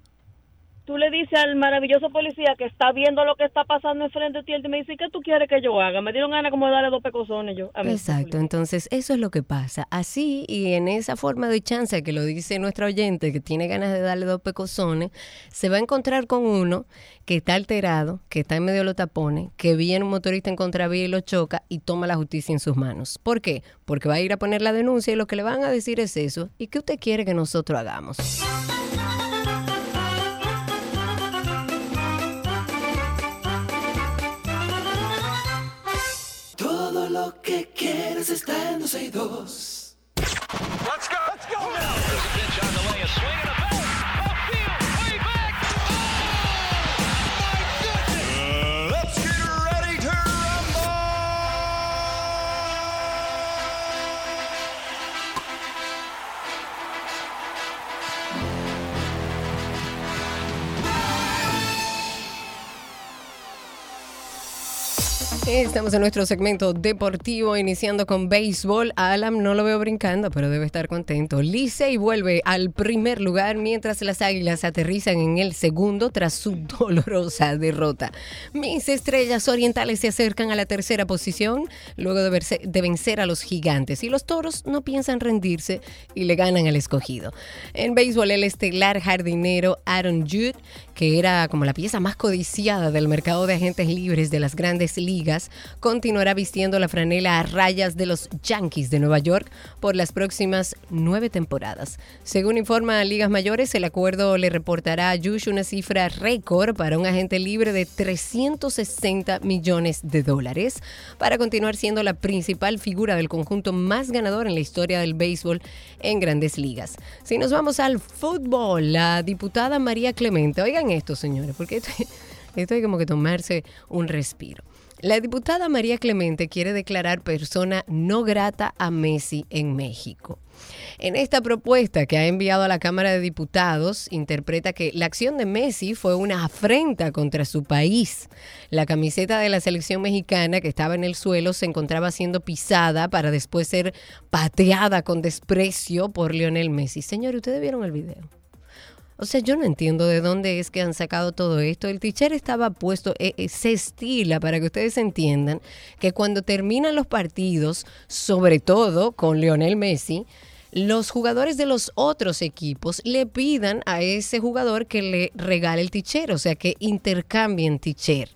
tú le dices al maravilloso policía que está viendo lo que está pasando enfrente de ti, y me dice, ¿qué tú quieres que yo haga? Me dieron ganas como de darle dos pecosones yo. Exacto, entonces eso es lo que pasa. Así y en esa forma de chance que lo dice nuestro oyente, que tiene ganas de darle dos pecosones, se va a encontrar con uno que está alterado, que está en medio de los tapones, que viene un motorista en contravía y lo choca y toma la justicia en sus manos. ¿Por qué? Porque va a ir a poner la denuncia y lo que le van a decir es eso. ¿Y qué usted quiere que nosotros hagamos? Que quieres está en 12 y 2. Let's go, let's go. A Estamos en nuestro segmento deportivo, iniciando con béisbol. Alam no lo veo brincando, pero debe estar contento. Licey vuelve al primer lugar mientras las Águilas aterrizan en el segundo tras su dolorosa derrota. Mis estrellas orientales se acercan a la tercera posición luego de, de vencer a los gigantes y los toros no piensan rendirse y le ganan al escogido. En béisbol, el estelar jardinero Aaron Judd, que era como la pieza más codiciada del mercado de agentes libres de las grandes ligas, continuará vistiendo la franela a rayas de los Yankees de Nueva York por las próximas nueve temporadas. Según informa Ligas Mayores, el acuerdo le reportará a Yush una cifra récord para un agente libre de 360 millones de dólares para continuar siendo la principal figura del conjunto más ganador en la historia del béisbol en grandes ligas. Si nos vamos al fútbol, la diputada María Clemente, oigan esto señores, porque esto, esto hay como que tomarse un respiro. La diputada María Clemente quiere declarar persona no grata a Messi en México. En esta propuesta que ha enviado a la Cámara de Diputados, interpreta que la acción de Messi fue una afrenta contra su país. La camiseta de la selección mexicana que estaba en el suelo se encontraba siendo pisada para después ser pateada con desprecio por Lionel Messi. Señor, ¿ustedes vieron el video? O sea, yo no entiendo de dónde es que han sacado todo esto. El teacher estaba puesto, eh, eh, se estila para que ustedes entiendan que cuando terminan los partidos, sobre todo con Lionel Messi, los jugadores de los otros equipos le pidan a ese jugador que le regale el teacher, o sea, que intercambien teacher.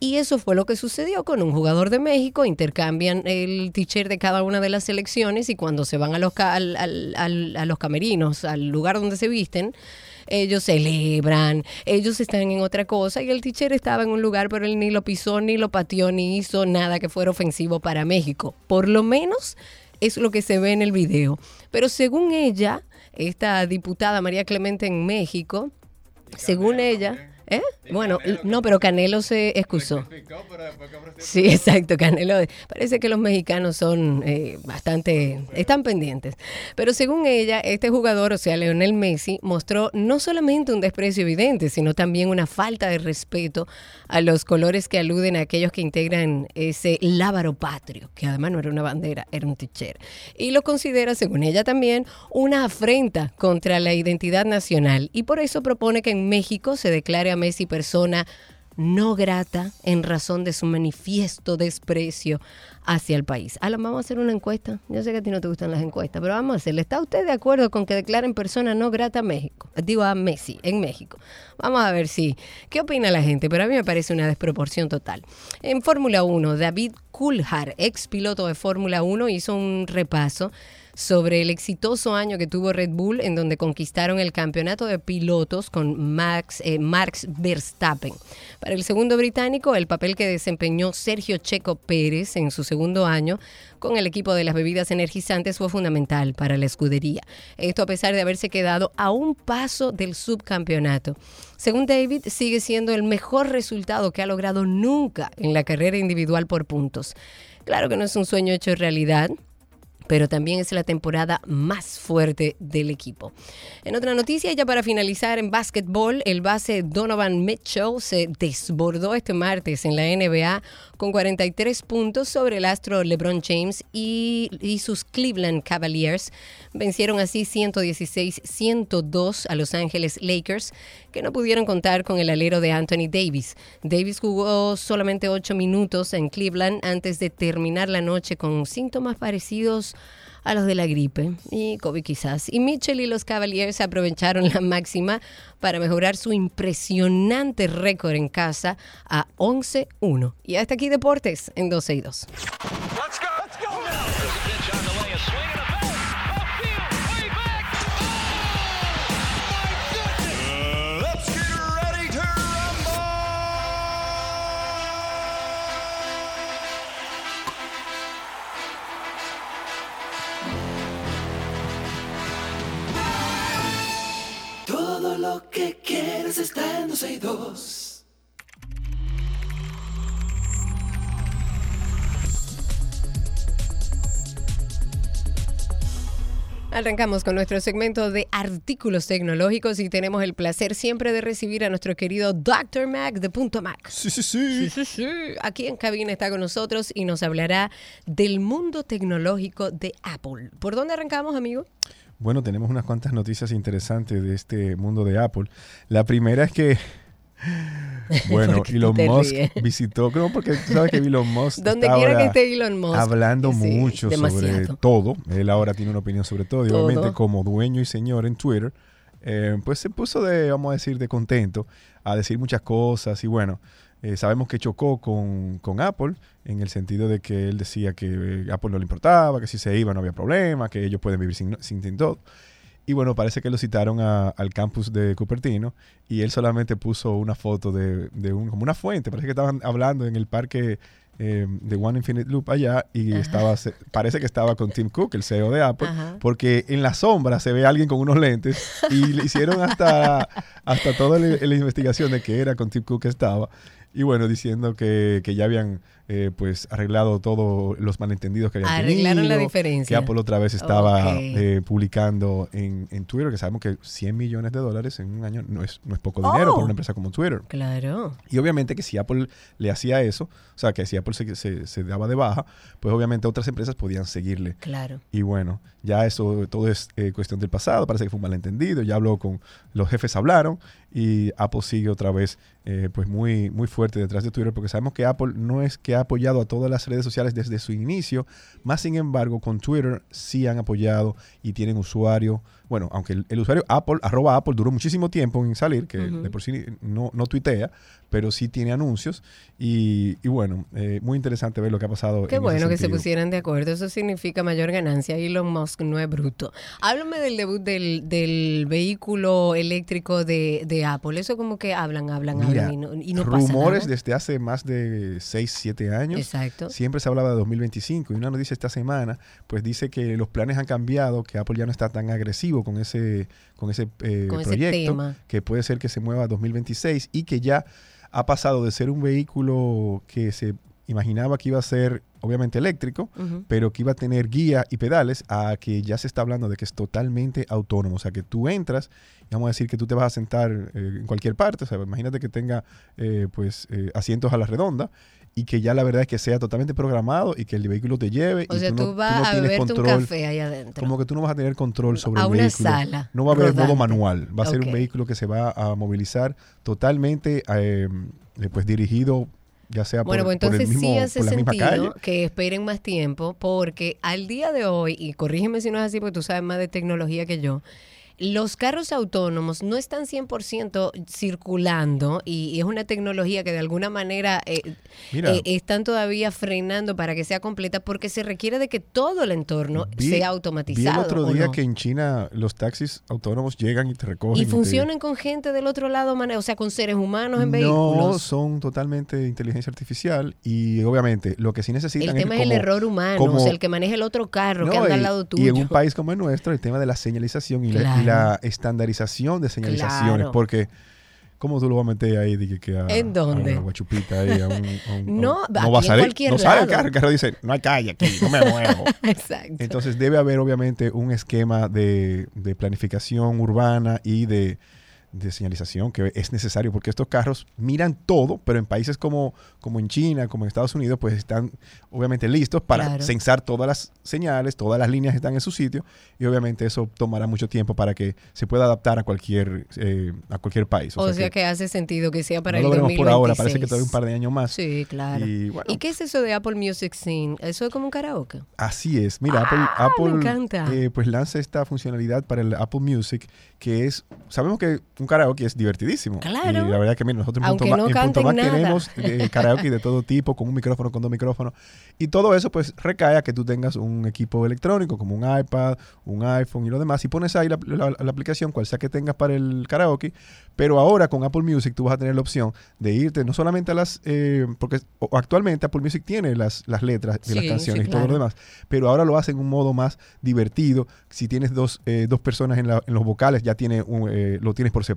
Y eso fue lo que sucedió con un jugador de México. Intercambian el teacher de cada una de las selecciones y cuando se van a los, a los camerinos, al lugar donde se visten, ellos celebran, ellos están en otra cosa y el teacher estaba en un lugar, pero él ni lo pisó, ni lo pateó, ni hizo nada que fuera ofensivo para México. Por lo menos es lo que se ve en el video. Pero según ella, esta diputada María Clemente en México, según ella... ¿Eh? Bueno, no, pero Canelo se excusó. Sí, exacto, Canelo. Parece que los mexicanos son eh, bastante, están pendientes. Pero según ella, este jugador, o sea, Leonel Messi, mostró no solamente un desprecio evidente, sino también una falta de respeto a los colores que aluden a aquellos que integran ese lábaro patrio, que además no era una bandera, era un ticher. Y lo considera, según ella también, una afrenta contra la identidad nacional. Y por eso propone que en México se declare Messi persona no grata en razón de su manifiesto desprecio hacia el país. Alan, vamos a hacer una encuesta. Yo sé que a ti no te gustan las encuestas, pero vamos a hacerle. ¿Está usted de acuerdo con que declaren persona no grata a México? Digo a Messi, en México. Vamos a ver si. ¿Qué opina la gente? Pero a mí me parece una desproporción total. En Fórmula 1, David Coulthard, ex piloto de Fórmula 1, hizo un repaso sobre el exitoso año que tuvo Red Bull en donde conquistaron el campeonato de pilotos con Max, eh, Max Verstappen. Para el segundo británico, el papel que desempeñó Sergio Checo Pérez en su segundo año con el equipo de las bebidas energizantes fue fundamental para la escudería. Esto a pesar de haberse quedado a un paso del subcampeonato. Según David, sigue siendo el mejor resultado que ha logrado nunca en la carrera individual por puntos. Claro que no es un sueño hecho realidad, pero también es la temporada más fuerte del equipo. En otra noticia, ya para finalizar en básquetbol, el base Donovan Mitchell se desbordó este martes en la NBA con 43 puntos sobre el astro LeBron James y, sus Cleveland Cavaliers. Vencieron así 116-102 a Los Ángeles Lakers, que no pudieron contar con el alero de Anthony Davis. Davis jugó solamente 8 minutos en Cleveland antes de terminar la noche con síntomas parecidos los de la gripe y COVID quizás. Y Mitchell y los Cavaliers aprovecharon la máxima para mejorar su impresionante récord en casa a 11-1. Y hasta aquí Deportes en 12 y 2. Lo que quieres está en 12 y 2. Arrancamos con nuestro segmento de artículos tecnológicos y tenemos el placer siempre de recibir a nuestro querido Dr. Mac de Punto Mac. Sí, sí, sí. Sí, sí, sí. Aquí en cabina está con nosotros y nos hablará del mundo tecnológico de Apple. ¿Por dónde arrancamos, amigo? Bueno, tenemos unas cuantas noticias interesantes de este mundo de Apple. La primera es que, bueno, Elon Musk visitó, creo porque sabes que Elon Musk Donde quiera que esté Elon Musk. Hablando mucho sobre todo. Él ahora tiene una opinión sobre todo. Y obviamente como dueño y señor en Twitter, eh, pues se puso de, vamos a decir, de contento a decir muchas cosas y bueno. Eh, sabemos que chocó con, con, Apple en el sentido de que él decía que eh, Apple no le importaba, que si se iba no había problema, que ellos pueden vivir sin, sin, todo. Y bueno, parece que lo citaron al campus de Cupertino y él solamente puso una foto de, de un, como una fuente. Parece que estaban hablando en el parque eh, de One Infinite Loop allá y estaba parece que estaba con Tim Cook, el CEO de Apple, porque en la sombra se ve a alguien con unos lentes y le hicieron hasta, hasta toda la, la investigación de que era con Tim Cook que estaba. Y bueno, diciendo que, que ya habían eh, pues arreglado todos los malentendidos que habían Arreglaron la diferencia. Que Apple otra vez estaba eh, publicando en, en, Twitter, que sabemos que 100 millones de dólares en un año no es, no es poco dinero para oh. una empresa como Twitter. Claro. Y obviamente que si Apple le hacía eso, o sea, que si Apple se, se, se daba de baja, pues obviamente otras empresas podían seguirle. Claro. Y bueno, ya eso todo es eh, cuestión del pasado, parece que fue un malentendido, ya habló con los jefes, hablaron y Apple sigue otra vez pues muy, muy fuerte detrás de Twitter porque sabemos que Apple no es que ha apoyado a todas las redes sociales desde su inicio, más sin embargo con Twitter sí han apoyado y tienen usuario, bueno, aunque el, usuario Apple, arroba Apple duró muchísimo tiempo en salir, que de por sí no, no tuitea, pero sí tiene anuncios y, bueno, eh, muy interesante ver lo que ha pasado. Qué bueno que se pusieran de acuerdo, eso significa mayor ganancia. Elon Musk no es bruto. Háblame del debut del, vehículo eléctrico de, Apple, eso como que hablan, hablan, hablan y no, y no rumores desde hace más de 6, 7 años. Exacto. Siempre se hablaba de 2025 y una noticia esta semana, pues dice que los planes han cambiado, que Apple ya no está tan agresivo con ese, con ese eh, proyecto, que puede ser que se mueva a 2026 y que ya ha pasado de ser un vehículo que se imaginaba que iba a ser obviamente eléctrico, pero que iba a tener guía y pedales, a que ya se está hablando de que es totalmente autónomo. O sea, que tú entras, y vamos a decir que tú te vas a sentar eh, en cualquier parte, o sea, imagínate que tenga eh, pues asientos a la redonda y que ya la verdad es que sea totalmente programado y que el vehículo te lleve. O y sea, tú, no, vas a beberte un café ahí adentro. Como que tú no vas a tener control sobre a el una vehículo. Sala no va a haber modo manual. Va a ser un vehículo que se va a movilizar totalmente eh, pues dirigido ya sea bueno, por, pues entonces el mismo, sí hace por sentido que esperen más tiempo porque al día de hoy, y corrígeme si no es así porque tú sabes más de tecnología que yo, los carros autónomos no están 100% circulando y, es una tecnología que de alguna manera eh, eh, están todavía frenando para que sea completa porque se requiere de que todo el entorno sea automatizado. Vi el otro día que en China los taxis autónomos llegan y te recogen. Y funcionan con gente del otro lado, o sea, con seres humanos en vehículos. No, son totalmente inteligencia artificial y obviamente lo que sí necesitan el tema es, el error humano, o sea, el que maneja el otro carro que anda al lado tuyo. Y en un país como el nuestro, el tema de la señalización y, la, estandarización de señalizaciones, porque ¿Cómo tú lo vas a meter ahí? que a, ¿En dónde? A guachupita ahí, a un, no, no va a salir. No sale el carro. El carro dice, no hay calle aquí, no me muevo. Exacto. Entonces debe haber obviamente un esquema de, de planificación urbana y de de señalización que es necesario porque estos carros miran todo, pero en países como, como en China, como en Estados Unidos, pues están obviamente listos para censar todas las señales, todas las líneas están en su sitio y obviamente eso tomará mucho tiempo para que se pueda adaptar a cualquier eh, a cualquier país. O, sea, que, hace sentido que sea para no el lo vemos por ahora, parece que todavía un par de años más. Sí, claro. Y, qué es eso de Apple Music Scene? ¿Eso es como un karaoke? Así es. Mira, Apple, ah, Apple eh, pues lanza esta funcionalidad para el Apple Music que es, sabemos que un karaoke es divertidísimo. Claro. Y la verdad que mira, nosotros en Punto, Mac, tenemos eh, karaoke de todo tipo, con un micrófono, con dos micrófonos. Y todo eso pues recae a que tú tengas un equipo electrónico como un iPad, un iPhone y lo demás. Y pones ahí la, aplicación, cual sea que tengas para el karaoke. Pero ahora con Apple Music tú vas a tener la opción de irte no solamente a las, eh, porque actualmente Apple Music tiene las, las letras de las canciones y todo lo demás, pero ahora lo hace en un modo más divertido. Si tienes dos, eh, dos personas en, en los vocales, ya tiene eh, lo tienes por separado,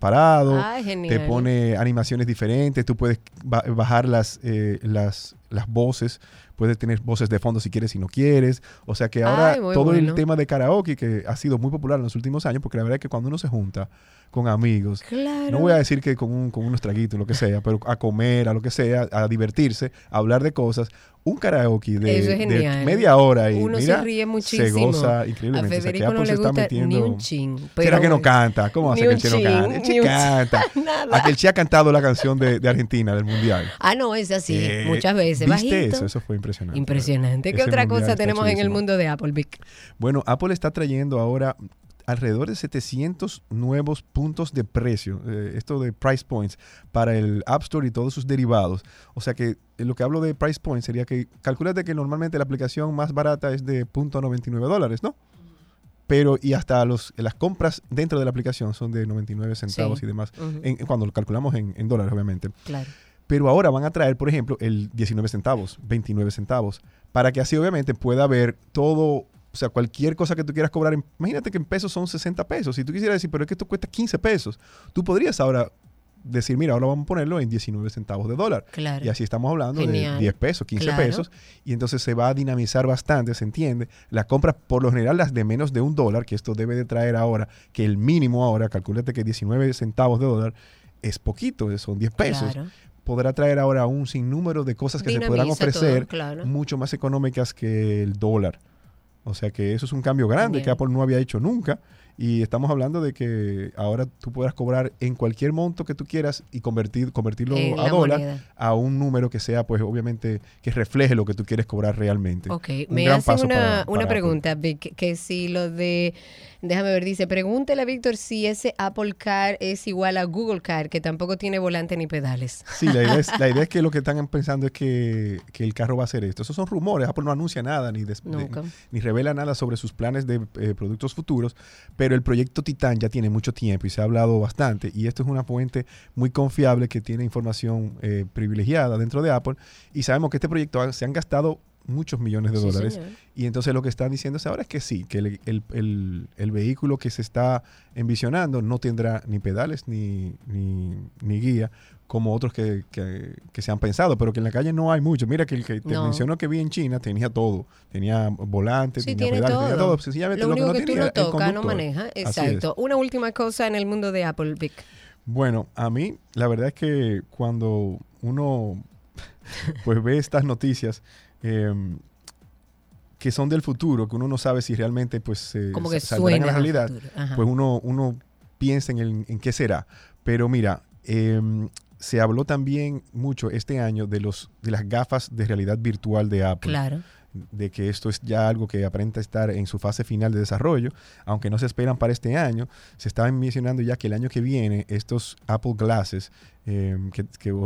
te pone animaciones diferentes, tú puedes bajar las, eh, las, las voces, puedes tener voces de fondo si quieres y no quieres. O sea que ahora todo el tema de karaoke que ha sido muy popular en los últimos años, porque la verdad es que cuando uno se junta con amigos. No voy a decir que con, un, con unos traguitos, lo que sea, pero a comer, a lo que sea, a divertirse, a hablar de cosas. Un karaoke de, media hora y Uno se ríe muchísimo. Se goza increíblemente. A Federico no le gusta metiendo... ni un ching. ¿Será que no canta? ¿Cómo hace que el Che no canta? El Che canta. Aquel Che ha cantado la canción de, Argentina, del Mundial. Ah, no, es así. Eh, muchas veces. ¿Viste eso? Eso fue impresionante. Impresionante. ¿Qué otra cosa tenemos en el mundo de Apple, Vic? Bueno, Apple está trayendo ahora alrededor de 700 nuevos puntos de precio, eh, esto de price points, para el App Store y todos sus derivados. O sea que eh, lo que hablo de price points sería que calculate que normalmente la aplicación más barata es de .99 dólares, ¿no? Pero y hasta los, las compras dentro de la aplicación son de 99 centavos y demás, cuando lo calculamos en, en dólares, obviamente. Claro. Pero ahora van a traer, por ejemplo, el 19 centavos, 29 centavos, para que así obviamente pueda haber todo o sea, cualquier cosa que tú quieras cobrar, imagínate que en pesos son 60 pesos. Si tú quisieras decir, pero es que esto cuesta 15 pesos, tú podrías ahora decir, mira, ahora vamos a ponerlo en 19 centavos de dólar. Claro. Y así estamos hablando de 10 pesos, 15 pesos. Y entonces se va a dinamizar bastante, se entiende. Las compras, por lo general, las de menos de un dólar, que esto debe de traer ahora, que el mínimo ahora, calculate que 19 centavos de dólar es poquito, son 10 pesos. Podrá traer ahora un sinnúmero de cosas que se podrán ofrecer mucho más económicas que el dólar. O sea que eso es un cambio grande que Apple no había hecho nunca. Y estamos hablando de que ahora tú puedas cobrar en cualquier monto que tú quieras y convertir, convertirlo a dólar a un número que sea, pues obviamente, que refleje lo que tú quieres cobrar realmente. Ok, me hacen una, una pregunta, que si lo de Déjame ver, dice, pregúntele a Víctor si ese Apple Car es igual a Google Car, que tampoco tiene volante ni pedales. Sí, la idea es, la idea es que lo que están pensando es que, el carro va a hacer esto. Esos son rumores, Apple no anuncia nada ni, ni revela nada sobre sus planes de eh, productos futuros, pero el proyecto Titan ya tiene mucho tiempo y se ha hablado bastante y esto es una fuente muy confiable que tiene información eh, privilegiada dentro de Apple y sabemos que este proyecto se han gastado muchos millones de dólares. Y entonces lo que están diciendo ahora es que sí, que el, vehículo que se está envisionando no tendrá ni pedales ni, ni, guía como otros que, se han pensado, pero que en la calle no hay mucho. Mira que el que te mencionó que vi en China tenía todo. Tenía volante, tenía pedales, tenía todo. Sencillamente lo, único que, tú no tocas, no manejas. Exacto. Una última cosa en el mundo de Apple, Vic. Bueno, a mí la verdad es que cuando uno pues ve estas noticias, Em, que son del futuro, que uno no sabe si realmente pues se saldrán la realidad, pues uno, uno piensa en, en qué será. Pero mira, em, se habló también mucho este año de, los, de las gafas de realidad virtual de Apple. Claro. De que esto es ya algo que aparenta estar en su fase final de desarrollo, aunque no se esperan para este año, se está mencionando ya que el año que viene estos Apple Glasses em,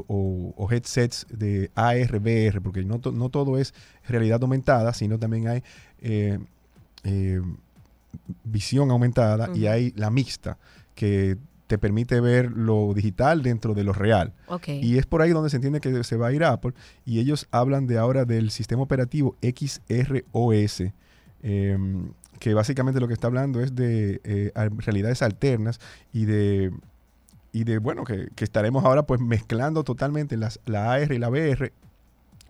o, headsets de AR, VR, porque no, no, todo es realidad aumentada, sino también hay eh, eh, visión aumentada y hay la mixta, que te permite ver lo digital dentro de lo real. Y es por ahí donde se entiende que se va a ir Apple. Y ellos hablan de ahora del sistema operativo XROS, em, que básicamente lo que está hablando es de eh, realidades alternas y de, y de bueno, que, estaremos ahora pues mezclando totalmente las, la AR y la VR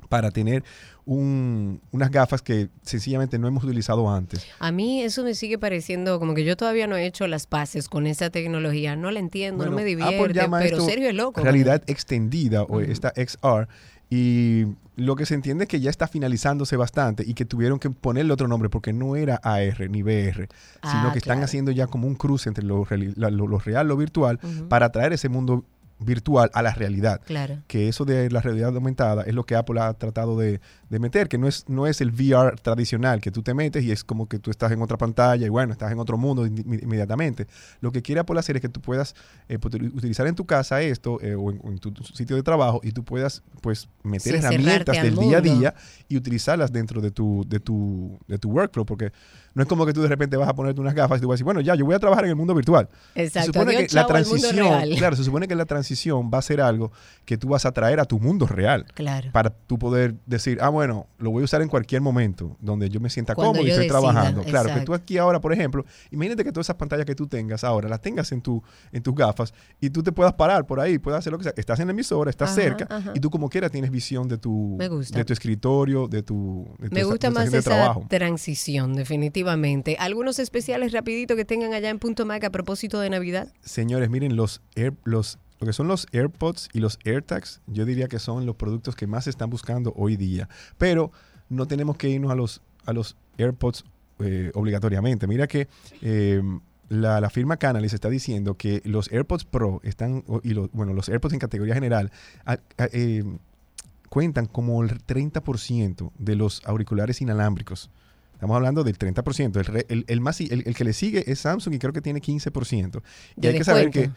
para tener unas gafas que sencillamente no hemos utilizado antes. A mí eso me sigue pareciendo como que yo todavía no he hecho las pases con esa tecnología. No la entiendo, no me divierte, pero serio es loco. Realidad extendida o esta XR. Y lo que se entiende es que ya está finalizándose bastante y que tuvieron que ponerle otro nombre porque no era AR ni VR, sino ah, que están haciendo ya como un cruce entre lo, real, lo virtual, para traer ese mundo virtual a la realidad. Claro. Que eso de la realidad aumentada es lo que Apple ha tratado de, de, meter, que no es, no es el VR tradicional, que tú te metes y es como que tú estás en otra pantalla y bueno, estás en otro mundo inmediatamente. Lo que quiere Apple hacer es que tú puedas eh, utilizar en tu casa esto eh, o en, tu, sitio de trabajo y tú puedas pues meter herramientas del día a día y utilizarlas dentro de tu, de tu, de tu workflow, porque no es como que tú de repente vas a ponerte unas gafas y tú vas a decir, bueno, ya, yo voy a trabajar en el mundo virtual. Exacto. Se supone que la transición, claro, se supone que la transición va a ser algo que tú vas a traer a tu mundo real. Claro. Para tú poder decir, ah, bueno, lo voy a usar en cualquier momento donde yo me sienta cómodo y estoy trabajando. Claro, que tú aquí ahora, por ejemplo, imagínate que todas esas pantallas que tú tengas ahora, las tengas en, tu, en tus gafas y tú te puedas parar por ahí, puedas hacer lo que sea. Estás en la emisora, estás cerca y tú como quiera tienes visión de tu, de tu escritorio, de tu, de Me gusta más esa transición, definitivamente. ¿Algo unos especiales rapidito que tengan allá en Punto Mac a propósito de Navidad? Señores, miren, los, los lo que son los AirPods y los AirTags, yo diría que son los productos que más se están buscando hoy día. Pero no tenemos que irnos a los, a los AirPods eh, obligatoriamente. Mira que em, la, firma Canalys está diciendo que los AirPods Pro están, y los, bueno, los AirPods en categoría general, em, cuentan como el 30% de los auriculares inalámbricos. Estamos hablando del 30%. El, el, más, el, que le sigue es Samsung y creo que tiene 15%. Y hay que saber que...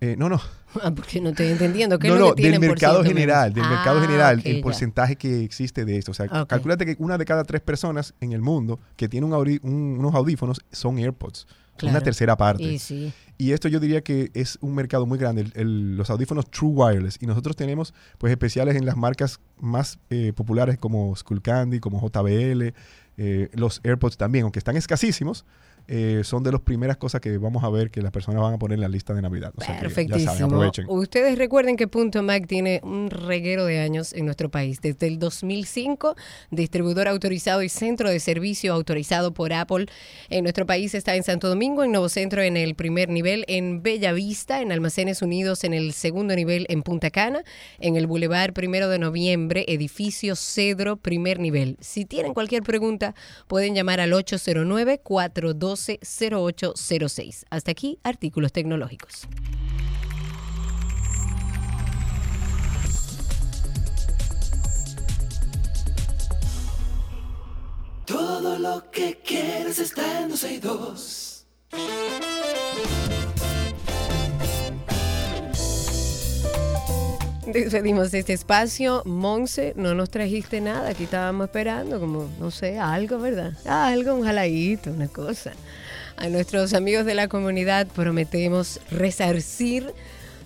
Eh, no, no. Ah, porque no estoy entendiendo. ¿Qué no, es lo no, que del mercado general, del mercado ah, general, el porcentaje que existe de esto. O sea, calculate que una de cada tres personas en el mundo que tiene unos audífonos son AirPods. Una tercera parte. Y, sí. y, esto yo diría que es un mercado muy grande, los audífonos True Wireless. Y nosotros tenemos pues especiales en las marcas más eh, populares como Skullcandy, como JBL, eh, los AirPods también, aunque están escasísimos, eh, son de las primeras cosas que vamos a ver que las personas van a poner en la lista de Navidad. Perfectísimo. Ustedes recuerden que Punto Mac tiene un reguero de años en nuestro país. Desde el 2005, distribuidor autorizado y centro de servicio autorizado por Apple. En nuestro país está en Santo Domingo, en Nuevo Centro en el primer nivel, en Bella Vista, en Almacenes Unidos en el segundo nivel en Punta Cana, en el Boulevard Primero de Noviembre, edificio Cedro, primer nivel. Si tienen cualquier pregunta, pueden llamar al 809 42 0806. Hasta aquí, artículos tecnológicos. Todo lo que quieres está en 262. Despedimos este espacio. Monse, no nos trajiste nada. Aquí estábamos esperando, como, no sé, algo, ¿verdad? algo, un jaladito, una cosa. A nuestros amigos de la comunidad prometemos resarcir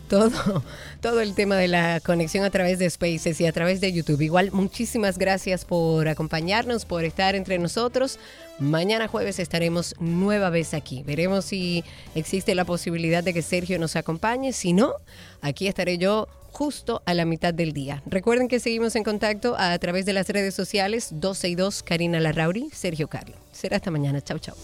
todo, todo el tema de la conexión a través de Spaces y a través de YouTube. Igual, muchísimas gracias por acompañarnos, por estar entre nosotros. Mañana jueves estaremos nueva vez aquí. Veremos si existe la posibilidad de que Sergio nos acompañe. Si no, aquí estaré yo justo a la mitad del día. Recuerden que seguimos en contacto a través de las redes sociales 12 y 2 Karina Larrauri, Sergio Carlo. Será hasta mañana. Chau, chau.